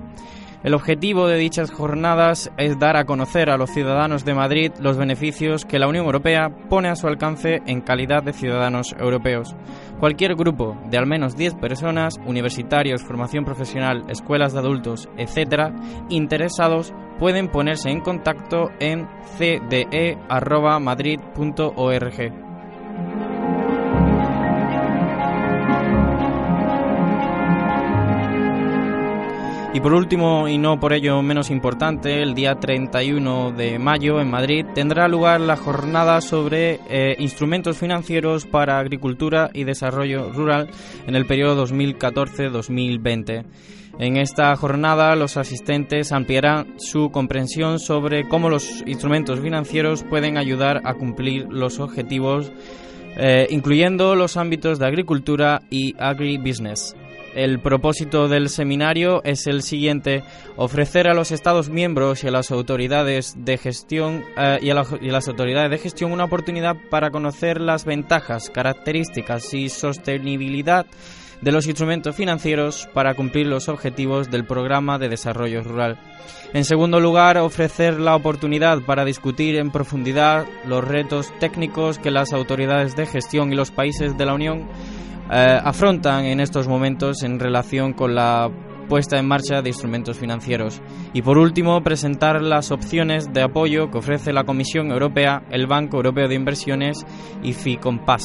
El objetivo de dichas jornadas es dar a conocer a los ciudadanos de Madrid los beneficios que la Unión Europea pone a su alcance en calidad de ciudadanos europeos. Cualquier grupo de al menos 10 personas, universitarios, formación profesional, escuelas de adultos, etc., interesados pueden ponerse en contacto en cde.madrid.org. Y por último, y no por ello menos importante, el día 31 de mayo en Madrid tendrá lugar la jornada sobre eh, instrumentos financieros para agricultura y desarrollo rural en el periodo 2014-2020. En esta jornada los asistentes ampliarán su comprensión sobre cómo los instrumentos financieros pueden ayudar a cumplir los objetivos, eh, incluyendo los ámbitos de agricultura y agribusiness. El propósito del seminario es el siguiente: ofrecer a los Estados miembros y a las autoridades de gestión eh, y, y, las autoridades de gestión una oportunidad para conocer las ventajas, características y sostenibilidad de los instrumentos financieros para cumplir los objetivos del programa de desarrollo rural. En segundo lugar, ofrecer la oportunidad para discutir en profundidad los retos técnicos que las autoridades de gestión y los países de la Unión eh, afrontan en estos momentos en relación con la puesta en marcha de instrumentos financieros. Y por último, presentar las opciones de apoyo que ofrece la Comisión Europea, el Banco Europeo de Inversiones y FICOMPAS.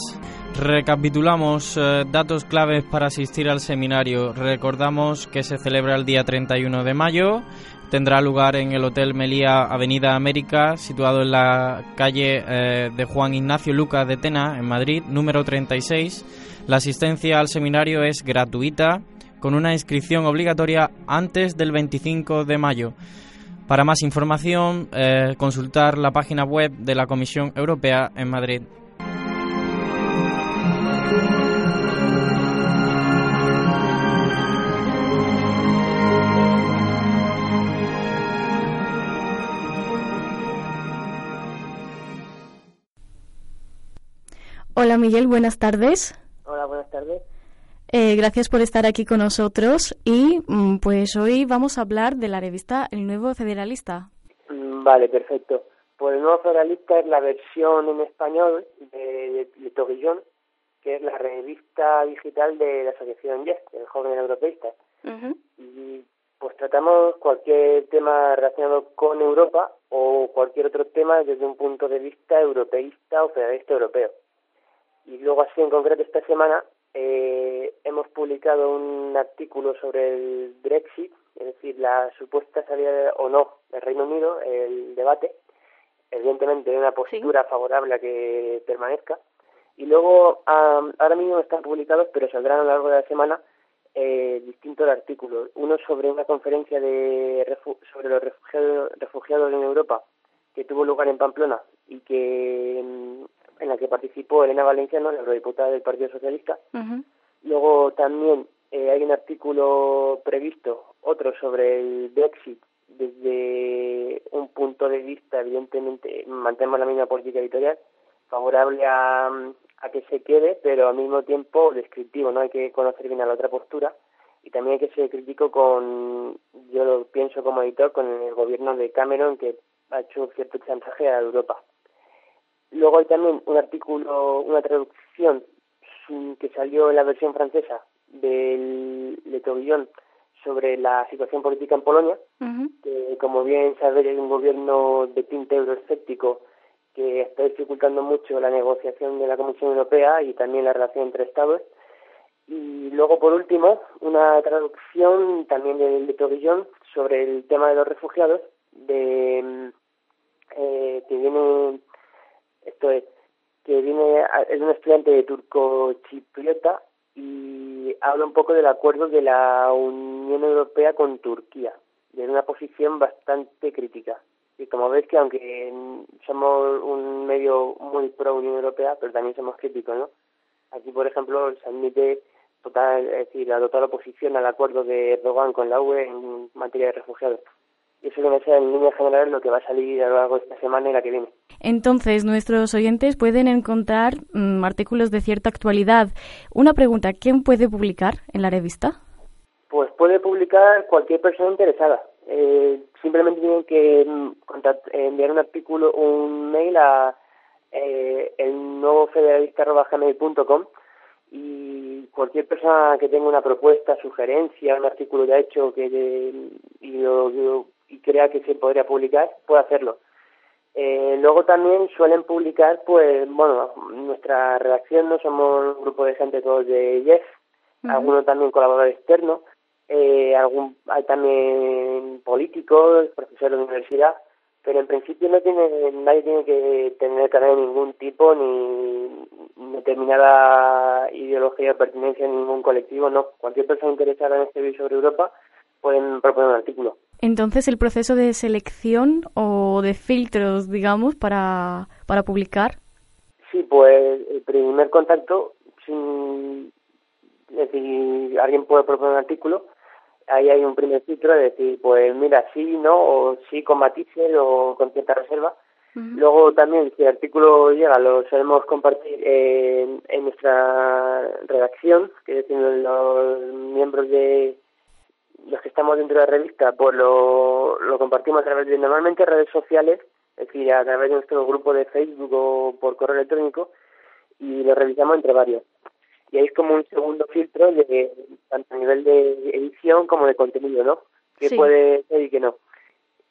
Recapitulamos eh, datos claves para asistir al seminario. Recordamos que se celebra el día 31 de mayo. Tendrá lugar en el Hotel Melía Avenida América, situado en la calle eh, de Juan Ignacio Lucas de Tena, en Madrid, número 36 la asistencia al seminario es gratuita con una inscripción obligatoria antes del 25 de mayo. Para más información, eh, consultar la página web de la Comisión Europea en Madrid. Hola Miguel, buenas tardes. Hola, buenas tardes. Eh, gracias por estar aquí con nosotros y mm, pues hoy vamos a hablar de la revista El Nuevo Federalista. Mm, Vale, perfecto. Pues el nuevo federalista es la versión en español de, de Torillón, que es la revista digital de la Asociación YES, el Joven Europeísta. Y pues tratamos cualquier tema relacionado con Europa o cualquier otro tema desde un punto de vista europeísta o federalista europeo. Y luego así en concreto esta semana eh, hemos publicado un artículo sobre el Brexit, es decir, la supuesta salida de- o no del Reino Unido, el debate, evidentemente de una postura favorable a que permanezca. Y luego am, ahora mismo están publicados, pero saldrán a lo largo de la semana eh, distintos artículos. Uno sobre una conferencia de refu- sobre los refugiados, refugiados en Europa que tuvo lugar en Pamplona y que mm, en la que participó Elena Valenciano, la eurodiputada del Partido Socialista. Luego también eh, hay un artículo previsto, otro sobre el Brexit, desde un punto de vista, evidentemente, mantenemos la misma política editorial, favorable a, a que se quede, pero al mismo tiempo descriptivo, ¿no? Hay que conocer bien a la otra postura y también hay que ser crítico con, yo lo pienso como editor, con el gobierno de Cameron que ha hecho cierto chantaje a Europa. Luego hay también un artículo, una traducción que salió en la versión francesa del Le Tourbillon sobre la situación política en Polonia, que como bien sabéis es un gobierno de tinte euroescéptico que está dificultando mucho la negociación de la Comisión Europea y también la relación entre Estados. Y luego, por último, una traducción también del de Tourbillon sobre el tema de los refugiados, de mm, eh, que viene, esto es, que viene, es un estudiante de turco-chipriota y habla un poco del acuerdo de la Unión Europea con Turquía, de una posición bastante crítica. Y como veis que aunque somos un medio muy pro Unión Europea, pero también somos críticos, ¿no? Aquí, por ejemplo, se admite total, es decir, la total oposición al acuerdo de Erdogan con la UE en materia de refugiados. Y eso viene a ser en línea general lo que va a salir a lo largo de esta semana y la que viene. Entonces, nuestros oyentes pueden encontrar mm, artículos de cierta actualidad. Una pregunta, ¿quién puede publicar en la revista? Pues puede publicar cualquier persona interesada. Eh, simplemente tienen que mm, contact- eh, enviar un artículo, un mail a eh, el nuevo federalista.gmail.com y cualquier persona que tenga una propuesta, sugerencia, un artículo ya hecho que de- y, lo- lo- y crea que se podría publicar, puede hacerlo. Eh, luego también suelen publicar, pues, bueno, nuestra redacción no somos un grupo de gente todos de Jeff, algunos también colaborador externo, eh, algún, hay también políticos, profesores de universidad, pero en principio no tiene, nadie tiene que tener carrera de ningún tipo ni determinada ideología o pertenencia en ningún colectivo, no. Cualquier persona interesada en escribir sobre Europa pueden proponer un artículo. Entonces, el proceso de selección o de filtros, digamos, para, para publicar. Sí, pues el primer contacto, sin, es decir, alguien puede proponer un artículo, ahí hay un primer filtro de decir, pues mira, sí, no, o sí con matices o con cierta reserva. Luego también, si el artículo llega, lo solemos compartir en, en nuestra redacción, que es decir, los miembros de los que estamos dentro de la revista, pues lo, lo compartimos a través de normalmente redes sociales, es decir, a través de nuestro grupo de Facebook o por correo electrónico, y lo revisamos entre varios. Y ahí es como un segundo filtro de tanto a nivel de edición como de contenido, ¿no? Que Sí. puede ser y que no.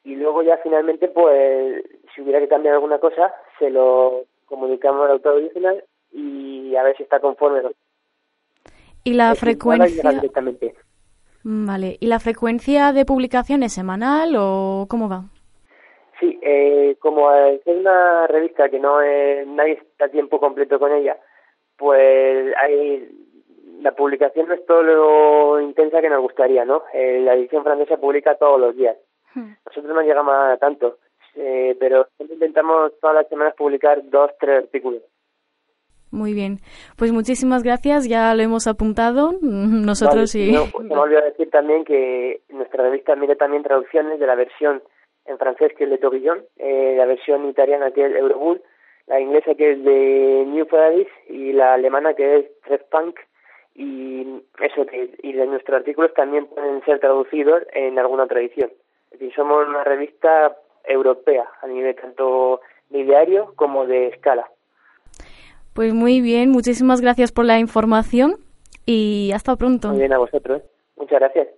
Y luego ya finalmente, pues, si hubiera que cambiar alguna cosa, se lo comunicamos al autor original y a ver si está conforme. ¿no? Y la Es frecuencia. directamente. Mm, Vale. ¿Y la frecuencia de publicación es semanal o cómo va? Sí, eh, como es una revista que no es, nadie está a tiempo completo con ella, pues hay, la publicación no es todo lo intensa que nos gustaría, ¿no? Eh, la edición francesa publica todos los días. Nosotros no llegamos a tanto, eh, pero siempre intentamos todas las semanas publicar dos, tres artículos. Muy bien. Pues muchísimas gracias, ya lo hemos apuntado. Nosotros Vale, sí. no, se me olvidó decir también que nuestra revista mide también traducciones de la versión en francés que es Le Tourbillon, eh, la versión italiana que es Eurobull, la inglesa que es de New Paradise y la alemana que es Red Punk y eso y de nuestros artículos también pueden ser traducidos en alguna tradición. Es decir, somos una revista europea a nivel tanto de diario como de escala. Pues muy bien, muchísimas gracias por la información y hasta pronto. Muy bien a vosotros. Muchas gracias.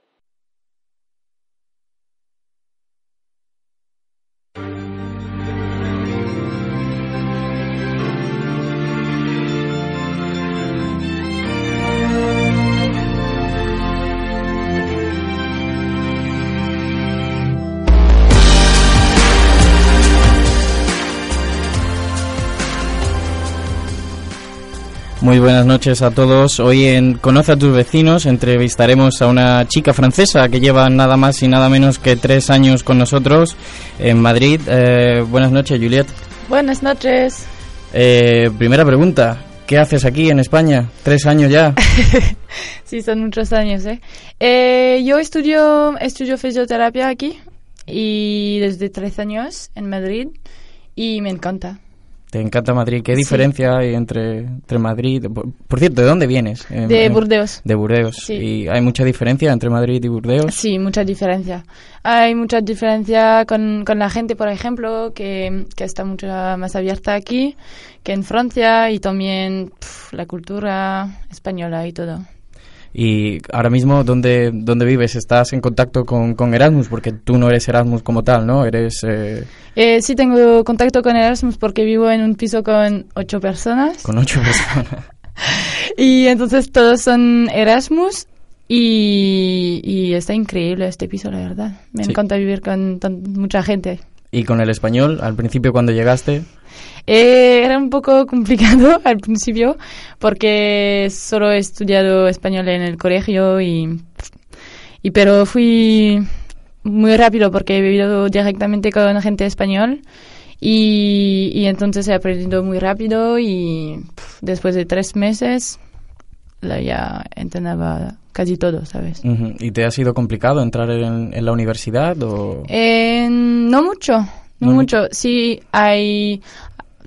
Muy buenas noches a todos. Hoy en Conoce a tus vecinos entrevistaremos a una chica francesa que lleva nada más y nada menos que tres años con nosotros en Madrid. Eh, buenas noches, Juliet. Buenas noches. Eh, primera pregunta. ¿Qué haces aquí en España? Tres años ya. sí, son muchos años. ¿eh? ¿eh? yo estudio, estudio fisioterapia aquí y desde tres años en Madrid y me encanta. Te encanta Madrid. ¿Qué diferencia hay entre, entre Madrid? Por, cierto, ¿de dónde vienes? de Burdeos. De Burdeos. ¿Y hay mucha diferencia entre Madrid y Burdeos? Sí, mucha diferencia. Hay mucha diferencia con, con la gente, por ejemplo, que, que, está mucho más abierta aquí que en Francia y también la cultura española y todo. Y ahora mismo, ¿dónde, dónde vives? ¿Estás en contacto con, con, Erasmus? Porque tú no eres Erasmus como tal, ¿no? Eres... Eh... Eh, sí, tengo contacto con Erasmus porque vivo en un piso con ocho personas. Con ocho personas. y entonces todos son Erasmus y, y, está increíble este piso, la verdad. Me encanta vivir con, con mucha gente. ¿Y con el español? Al principio cuando llegaste... Eh, era un poco complicado al principio porque solo he estudiado español en el colegio y, y pero fui muy rápido porque he vivido directamente con gente español y, y entonces he aprendido muy rápido y después de tres meses ya entendía casi todo, ¿sabes? ¿Y te ha sido complicado entrar en, en la universidad o...? Eh, no mucho, no, no mucho. Sí, hay,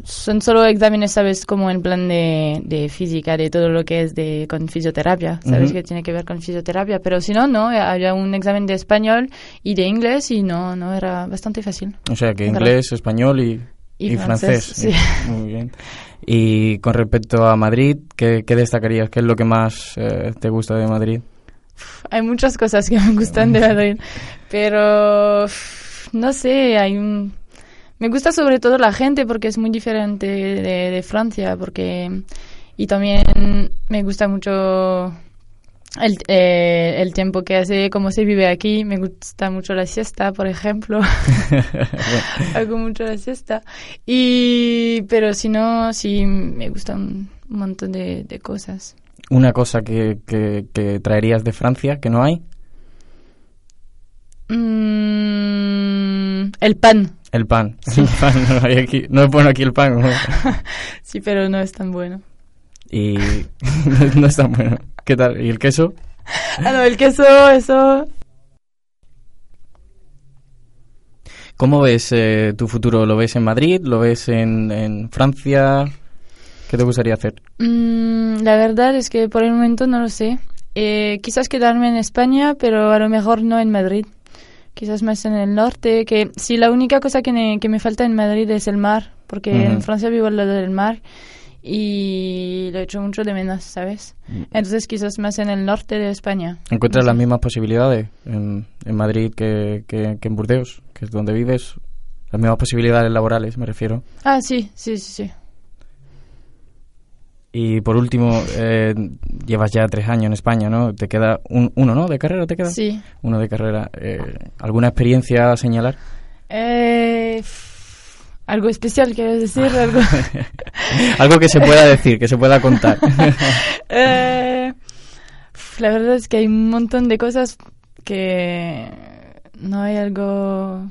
son solo exámenes, ¿sabes? Como en plan de, de física, de todo lo que es de con fisioterapia, ¿sabes? Que tiene que ver con fisioterapia. Pero si no, no, había un examen de español y de inglés y no, no, era bastante fácil. O sea, que inglés, español y, y, francés. Sí. Muy bien. Y con respecto a Madrid, ¿qué, qué destacarías? ¿Qué es lo que más eh, te gusta de Madrid? Hay muchas cosas que me gustan de Madrid, pero no sé, hay un me gusta sobre todo la gente porque es muy diferente de, Francia, porque y también me gusta mucho el, eh, el tiempo que hace, cómo se vive aquí. Me gusta mucho la siesta, por ejemplo. Hago mucho la siesta. Y, pero si no, sí me gustan un montón de, de cosas. ¿Una cosa que, que, que, traerías de Francia que no hay? Mm, el pan. El pan. El pan no, hay aquí, no es bueno aquí el pan. sí, pero no es tan bueno. Y no es tan bueno. ¿Qué tal? ¿Y el queso? Ah, no, el queso, eso. ¿Cómo ves eh, tu futuro? ¿Lo ves en Madrid? ¿Lo ves en, en Francia? ¿Qué te gustaría hacer? Mm, la verdad es que por el momento no lo sé. Eh, quizás quedarme en España, pero a lo mejor no en Madrid quizás más en el norte, que sí, la única cosa que me, que me falta en Madrid es el mar, porque en Francia vivo al lado del mar y lo he hecho mucho de menos, ¿sabes? Mm. Entonces quizás más en el norte de España. ¿Encuentras las mismas posibilidades en, en Madrid que, que, que en Burdeos, que es donde vives? Las mismas posibilidades laborales, me refiero. Ah, sí, sí, sí, sí. Y por último, eh, llevas ya tres años en España, ¿no? Te queda un, uno, ¿no? ¿De carrera te queda? Sí. Uno de carrera. Eh, ¿Alguna experiencia a señalar? Eh, algo especial, quieres decir? Algo... algo que se pueda decir, que se pueda contar. eh, la verdad es que hay un montón de cosas que no hay algo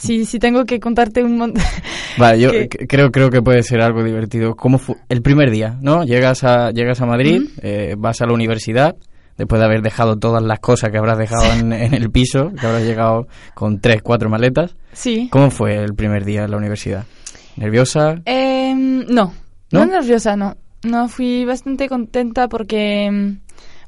Sí, sí tengo que contarte un montón. Vale, yo creo, creo que puede ser algo divertido. ¿Cómo fue el primer día, no? Llegas a, llegas a Madrid, eh, vas a la universidad, después de haber dejado todas las cosas que habrás dejado en, el piso, que habrás llegado con tres, cuatro maletas. Sí. ¿Cómo fue el primer día en la universidad? ¿Nerviosa? Em, no, ¿No? no, nerviosa, no. No, fui bastante contenta porque, em,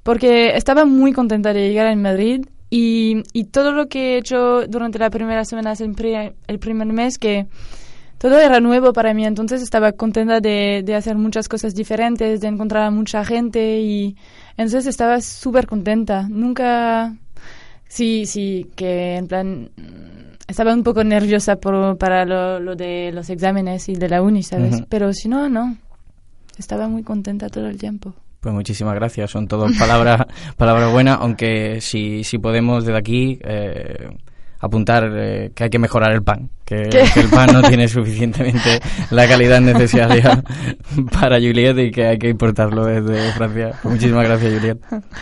porque estaba muy contenta de llegar a Madrid y, y todo lo que he hecho durante la primera semana, el, pri- el primer mes, que todo era nuevo para mí, entonces estaba contenta de, de hacer muchas cosas diferentes, de encontrar a mucha gente y entonces estaba súper contenta. Nunca, sí, sí, que en plan estaba un poco nerviosa por, para lo, lo de los exámenes y de la uni, ¿sabes? Pero si no, no. Estaba muy contenta todo el tiempo. Pues muchísimas gracias, son todas palabras palabras buenas, aunque si, si podemos desde aquí eh, apuntar eh, que hay que mejorar el pan, que, que el pan no tiene suficientemente la calidad necesaria para Juliet y que hay que importarlo desde Francia. Pues muchísimas gracias, Juliet,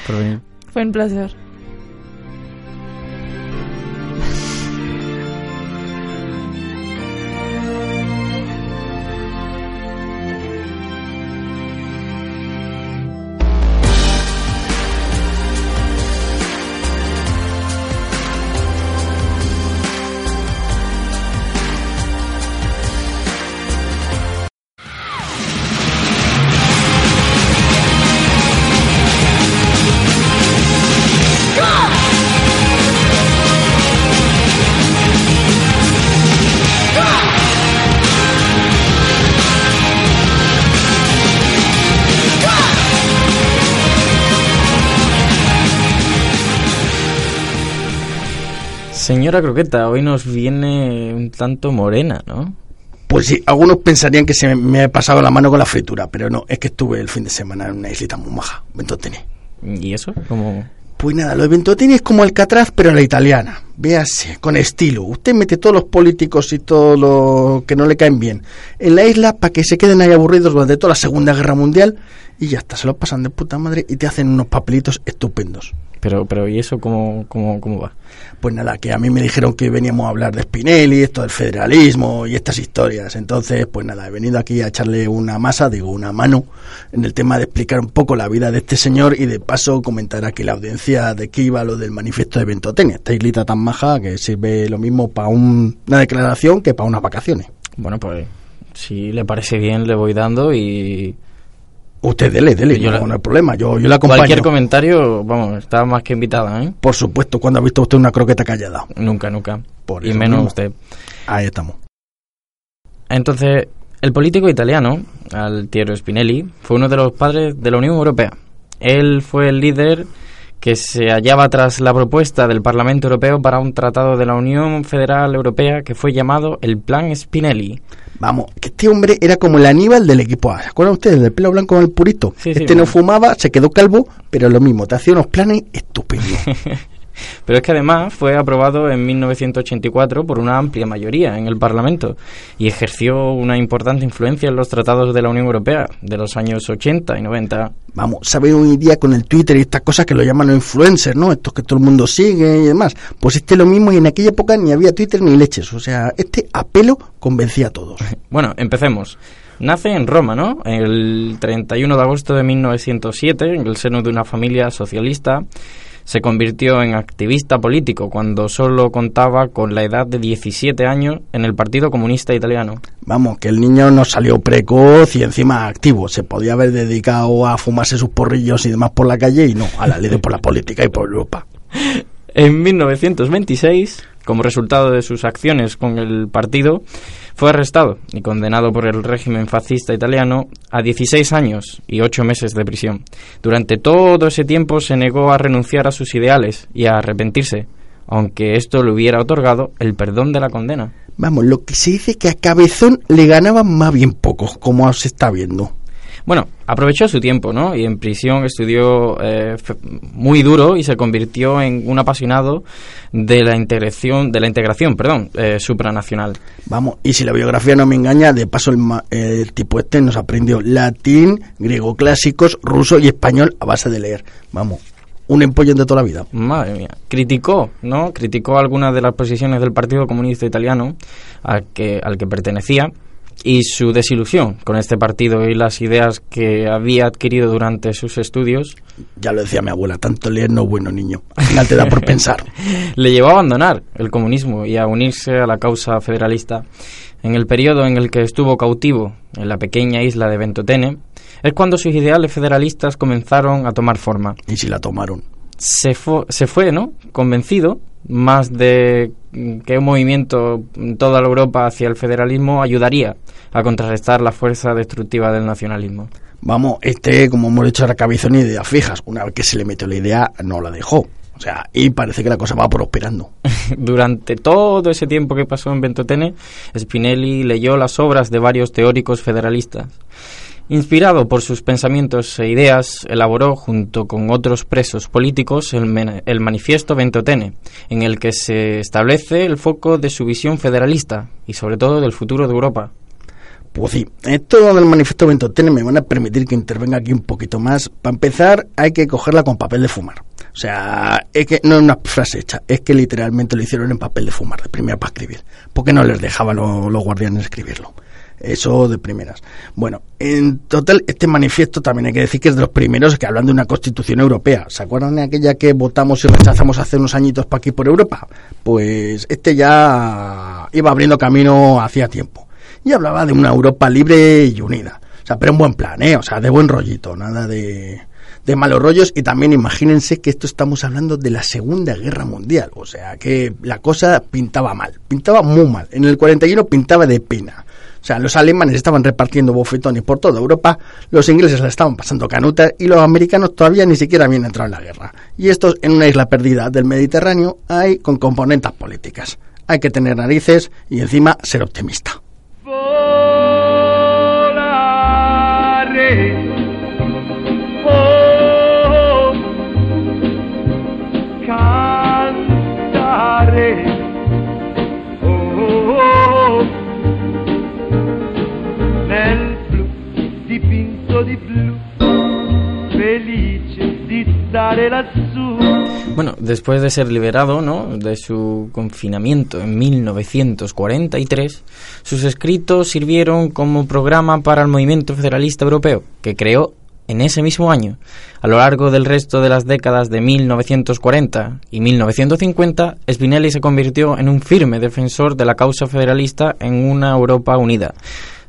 por venir. Fue un placer. Señora Croqueta, hoy nos viene un tanto morena, ¿no? Pues sí, algunos pensarían que se me ha pasado la mano con la fritura, pero no, es que estuve el fin de semana en una islita muy maja, Ventotene. ¿Y eso? Como Pues nada, lo de Ventotene es como Alcatraz, pero a la italiana. Véase, con estilo. Usted mete todos los políticos y todo lo que no le caen bien en la isla para que se queden ahí aburridos durante toda la Segunda Guerra Mundial y ya está, se los pasan de puta madre y te hacen unos papelitos estupendos. Pero, pero ¿y eso cómo, cómo, cómo va? Pues nada, que a mí me dijeron que veníamos a hablar de Spinelli, esto del federalismo y estas historias. Entonces, pues nada, he venido aquí a echarle una masa, digo, una mano, en el tema de explicar un poco la vida de este señor y de paso comentar aquí la audiencia de qué iba lo del manifiesto de Ventotene, esta islita tan maja que sirve lo mismo para una declaración que para unas vacaciones. Bueno, pues si le parece bien le voy dando y Usted dele, dele, Yo no, la- no hay problema, yo, yo la acompaño. cualquier comentario, vamos, está más que invitada, ¿eh? Por supuesto, cuando ha visto usted una croqueta callada. Nunca, nunca. Por y menos mismo. usted. Ahí estamos. Entonces, el político italiano, Altiero Spinelli, fue uno de los padres de la Unión Europea. Él fue el líder que se hallaba tras la propuesta del Parlamento Europeo para un tratado de la Unión Federal Europea que fue llamado el Plan Spinelli. Vamos, que este hombre era como el Aníbal del equipo A. ¿Se acuerdan ustedes del pelo blanco con el purito? Sí, sí, este no bueno. fumaba, se quedó calvo, pero lo mismo, te hacía unos planes estupendos. Pero es que además fue aprobado en 1984 por una amplia mayoría en el Parlamento y ejerció una importante influencia en los tratados de la Unión Europea de los años 80 y 90. Vamos, ¿saben hoy día con el Twitter y estas cosas que lo llaman los influencers, ¿no? Estos que todo el mundo sigue y demás. Pues este lo mismo y en aquella época ni había Twitter ni leches. O sea, este a pelo convencía a todos. Bueno, empecemos. Nace en Roma, ¿no? El 31 de agosto de 1907, en el seno de una familia socialista. Se convirtió en activista político cuando solo contaba con la edad de 17 años en el Partido Comunista Italiano. Vamos, que el niño no salió precoz y encima activo. Se podía haber dedicado a fumarse sus porrillos y demás por la calle y no, a la ley de por la política y por Europa. En 1926, como resultado de sus acciones con el partido, fue arrestado y condenado por el régimen fascista italiano a 16 años y 8 meses de prisión. Durante todo ese tiempo se negó a renunciar a sus ideales y a arrepentirse, aunque esto le hubiera otorgado el perdón de la condena. Vamos, lo que se dice que a Cabezón le ganaban más bien pocos, como se está viendo. Bueno, aprovechó su tiempo, ¿no? Y en prisión estudió eh, muy duro y se convirtió en un apasionado de la integración, de la integración, perdón, eh, supranacional. Vamos, y si la biografía no me engaña, de paso el, ma- el tipo este nos aprendió latín, griego clásicos, ruso y español a base de leer. Vamos, un empollón de toda la vida. Madre mía. Criticó, ¿no? Criticó algunas de las posiciones del Partido Comunista Italiano al que, al que pertenecía y su desilusión con este partido y las ideas que había adquirido durante sus estudios. Ya lo decía mi abuela, tanto leer no es bueno, niño. Al final te da por pensar. Le llevó a abandonar el comunismo y a unirse a la causa federalista. En el periodo en el que estuvo cautivo en la pequeña isla de Ventotene, es cuando sus ideales federalistas comenzaron a tomar forma. Y si la tomaron. Se, se fue, ¿no? Convencido más de que un movimiento en toda la Europa hacia el federalismo ayudaría a contrarrestar la fuerza destructiva del nacionalismo. Vamos, este, como hemos dicho, era cabezón y ideas fijas. Una vez que se le metió la idea, no la dejó. O sea, y parece que la cosa va prosperando. Durante todo ese tiempo que pasó en Ventotene, Spinelli leyó las obras de varios teóricos federalistas Inspirado por sus pensamientos e ideas, elaboró, junto con otros presos políticos, el, el, Manifiesto Ventotene, en el que se establece el foco de su visión federalista y, sobre todo, del futuro de Europa. Pues sí, esto del Manifiesto Ventotene me van a permitir que intervenga aquí un poquito más. Para empezar, hay que cogerla con papel de fumar. O sea, es que no es una frase hecha, es que literalmente lo hicieron en papel de fumar, de primera para escribir, porque no les dejaban los guardianes escribirlo. Eso de primeras. Bueno, en total, este manifiesto también hay que decir que es de los primeros que hablan de una constitución europea. ¿Se acuerdan de aquella que votamos y rechazamos hace unos añitos para aquí por Europa? Pues este ya iba abriendo camino hacía tiempo. Y hablaba de una Europa libre y unida. O sea, pero en buen plan, ¿eh? O sea, de buen rollito, nada de, de malos rollos. Y también imagínense que esto estamos hablando de la Segunda Guerra Mundial. O sea, que la cosa pintaba mal, pintaba muy mal. En el 41 pintaba de pena. O sea, los alemanes estaban repartiendo bofetones por toda Europa, los ingleses la estaban pasando canuta y los americanos todavía ni siquiera habían entrado en la guerra. Y esto en una isla perdida del Mediterráneo hay con componentes políticas. Hay que tener narices y encima ser optimista. Bueno, después de ser liberado ¿no? de su confinamiento en 1943, sus escritos sirvieron como programa para el movimiento federalista europeo, que creó en ese mismo año. A lo largo del resto de las décadas de 1940 y 1950, Spinelli se convirtió en un firme defensor de la causa federalista en una Europa unida.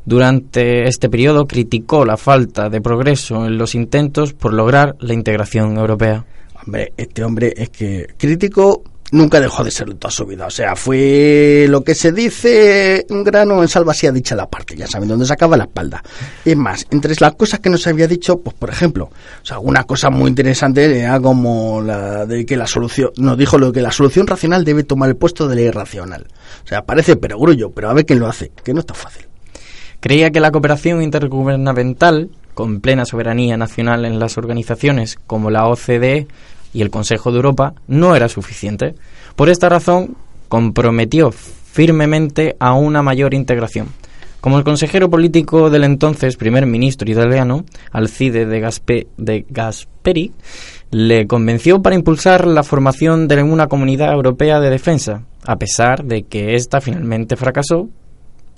Durante este periodo criticó la falta de progreso en los intentos por lograr la integración europea. Hombre, este hombre es que crítico nunca dejó de serlo toda su vida. O sea, fue lo que se dice un grano en salva ha dicha la parte. Ya saben dónde sacaba la espalda. Es más, entre las cosas que nos había dicho, pues por ejemplo, o sea, cosa muy interesante era como la de que la solución, nos dijo lo que la solución racional debe tomar el puesto de la irracional. O sea, parece perogrullo, pero a ver quién lo hace, que no está fácil. Creía que la cooperación intergubernamental, con plena soberanía nacional en las organizaciones como la OCDE y el Consejo de Europa, no era suficiente. Por esta razón, comprometió firmemente a una mayor integración. Como el consejero político del entonces primer ministro italiano, Alcide de, Gasperi, le convenció para impulsar la formación de una comunidad europea de defensa, a pesar de que ésta finalmente fracasó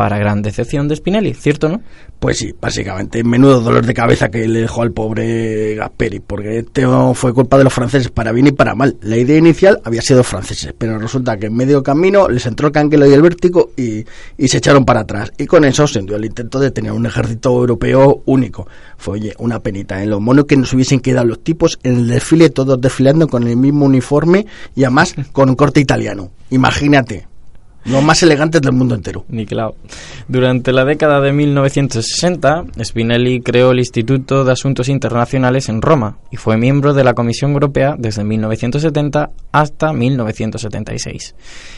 para gran decepción de Spinelli, ¿cierto, no? Pues sí, básicamente, menudo dolor de cabeza que le dejó al pobre Gasperi, porque este fue culpa de los franceses para bien y para mal. La idea inicial había sido franceses, pero resulta que en medio camino les entró el canguelo y el vértigo y, se echaron para atrás. Y con eso se dio el intento de tener un ejército europeo único. Fue, oye, una penita en lo mono que nos hubiesen quedado los tipos en el desfile, todos desfilando con el mismo uniforme y además con un corte italiano. Imagínate, los más elegantes del mundo entero. Ni claro. Durante la década de 1960, Spinelli creó el Instituto de Asuntos Internacionales en Roma y fue miembro de la Comisión Europea desde 1970 hasta 1976.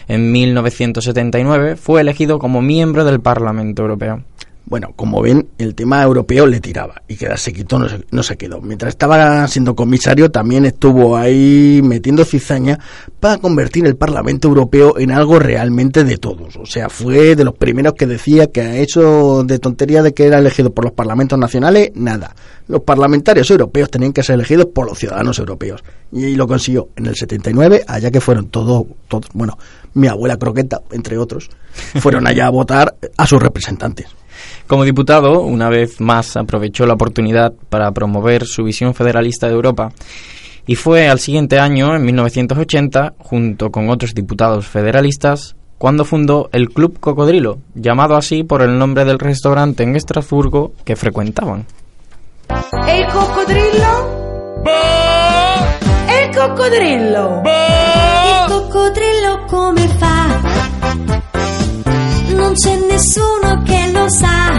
En 1979 fue elegido como miembro del Parlamento Europeo. Bueno, como ven, el tema europeo le tiraba y quedarse quito no se, no se quedó. Mientras estaba siendo comisario, también estuvo ahí metiendo cizaña para convertir el Parlamento Europeo en algo realmente de todos. O sea, fue de los primeros que decía que a eso de tontería de que era elegido por los parlamentos nacionales, nada. Los parlamentarios europeos tenían que ser elegidos por los ciudadanos europeos. Y, lo consiguió en el 79, allá que fueron todos, todos, bueno, mi abuela Croqueta, entre otros, fueron allá a votar a sus representantes. Como diputado, una vez más aprovechó la oportunidad para promover su visión federalista de Europa y fue al siguiente año, en 1980, junto con otros diputados federalistas, cuando fundó el Club Cocodrilo, llamado así por el nombre del restaurante en Estrasburgo que frecuentaban. ¿El cocodrilo? ¿El cocodrilo? Il c'è nessuno che lo sa.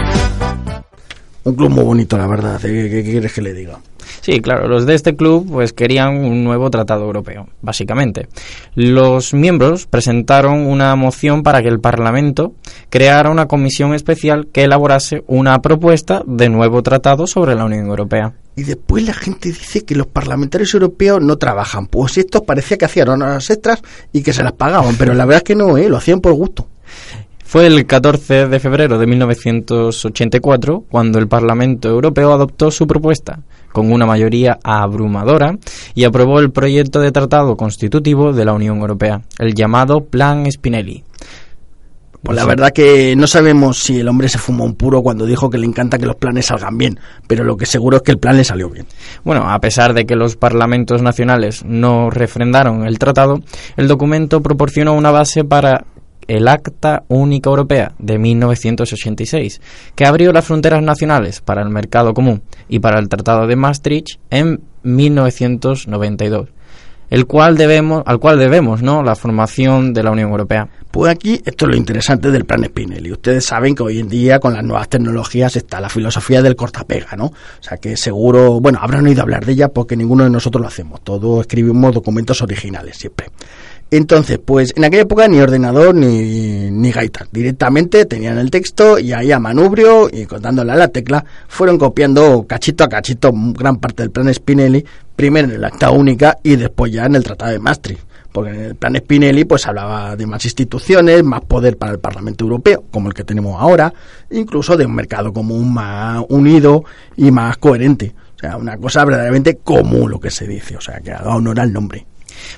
Un club muy bonito, la verdad. ¿eh? ¿Qué, qué quieres que le diga? Sí, claro, los de este club pues querían un nuevo tratado europeo, básicamente. Los miembros presentaron una moción para que el Parlamento creara una comisión especial que elaborase una propuesta de nuevo tratado sobre la Unión Europea. Y después la gente dice que los parlamentarios europeos no trabajan. Pues estos parecía que hacían horas extras y que se las pagaban, pero la verdad es que no, ¿eh? lo hacían por gusto. Fue el 14 de febrero de 1984 cuando el Parlamento Europeo adoptó su propuesta con una mayoría abrumadora y aprobó el proyecto de tratado constitutivo de la Unión Europea, el llamado Plan Spinelli. Pues la verdad que no sabemos si el hombre se fumó un puro cuando dijo que le encanta que los planes salgan bien, pero lo que seguro es que el plan le salió bien. Bueno, a pesar de que los parlamentos nacionales no refrendaron el tratado, el documento proporcionó una base para el Acta Única Europea de 1986, que abrió las fronteras nacionales para el mercado común y para el Tratado de Maastricht en 1992, el cual debemos, al cual debemos ¿no? la formación de la Unión Europea. Pues aquí esto es lo interesante del plan Spinelli. Ustedes saben que hoy en día con las nuevas tecnologías está la filosofía del cortapega, ¿no? O sea que seguro, bueno, habrán oído hablar de ella porque ninguno de nosotros lo hacemos. Todos escribimos documentos originales siempre. Entonces, pues en aquella época ni ordenador ni, ni gaita. Directamente tenían el texto y ahí a manubrio y dándole a la tecla fueron copiando cachito a cachito gran parte del plan Spinelli, primero en el acta única y después ya en el Tratado de Maastricht. Porque en el plan Spinelli pues hablaba de más instituciones, más poder para el Parlamento Europeo, como el que tenemos ahora, incluso de un mercado común más unido y más coherente. O sea, una cosa verdaderamente común lo que se dice, o sea, que haga honor al nombre.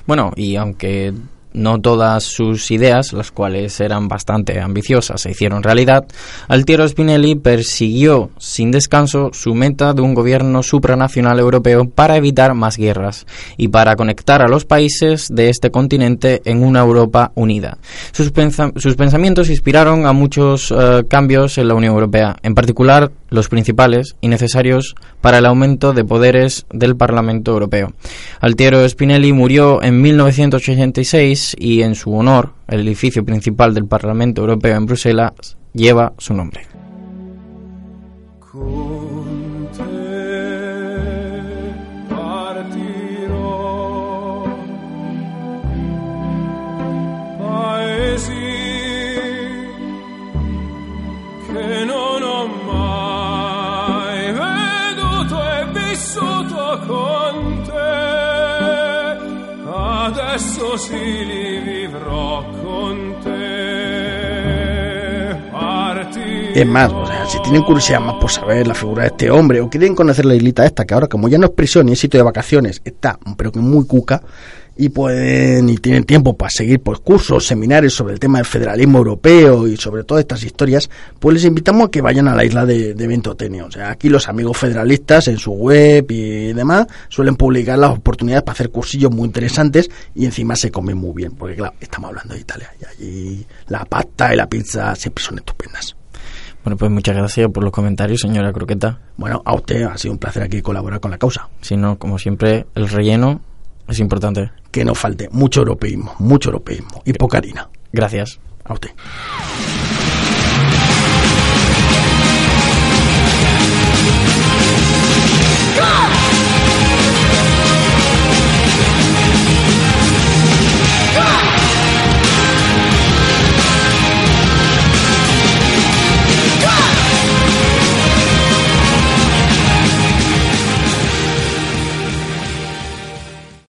Bueno, y aunque no todas sus ideas, las cuales eran bastante ambiciosas, se hicieron realidad, Altiero Spinelli persiguió sin descanso su meta de un gobierno supranacional europeo para evitar más guerras y para conectar a los países de este continente en una Europa unida. Sus, pensa- sus pensamientos inspiraron a muchos eh, cambios en la Unión Europea, en particular los principales y necesarios para el aumento de poderes del Parlamento Europeo. Altiero Spinelli murió en 1986 y en su honor el edificio principal del Parlamento Europeo en Bruselas lleva su nombre. Es más, o sea, si tienen curiosidad más por saber la figura de este hombre o quieren conocer la islita esta, que ahora como ya no es prisión ni es sitio de vacaciones, está, pero que muy cuca, y pueden y tienen tiempo para seguir pues cursos, seminarios sobre el tema del federalismo europeo y sobre todas estas historias, pues les invitamos a que vayan a la isla de, de Ventotene. O sea, aquí los amigos federalistas en su web y demás suelen publicar las oportunidades para hacer cursillos muy interesantes y encima se come muy bien, porque claro, estamos hablando de Italia y allí la pasta y la pizza siempre son estupendas. Bueno, pues muchas gracias por los comentarios, señora Croqueta. Bueno, a usted ha sido un placer aquí colaborar con la causa. Si no, como siempre, el relleno es importante. Que no falte mucho europeísmo, mucho europeísmo y poca harina. Gracias. A usted. Go!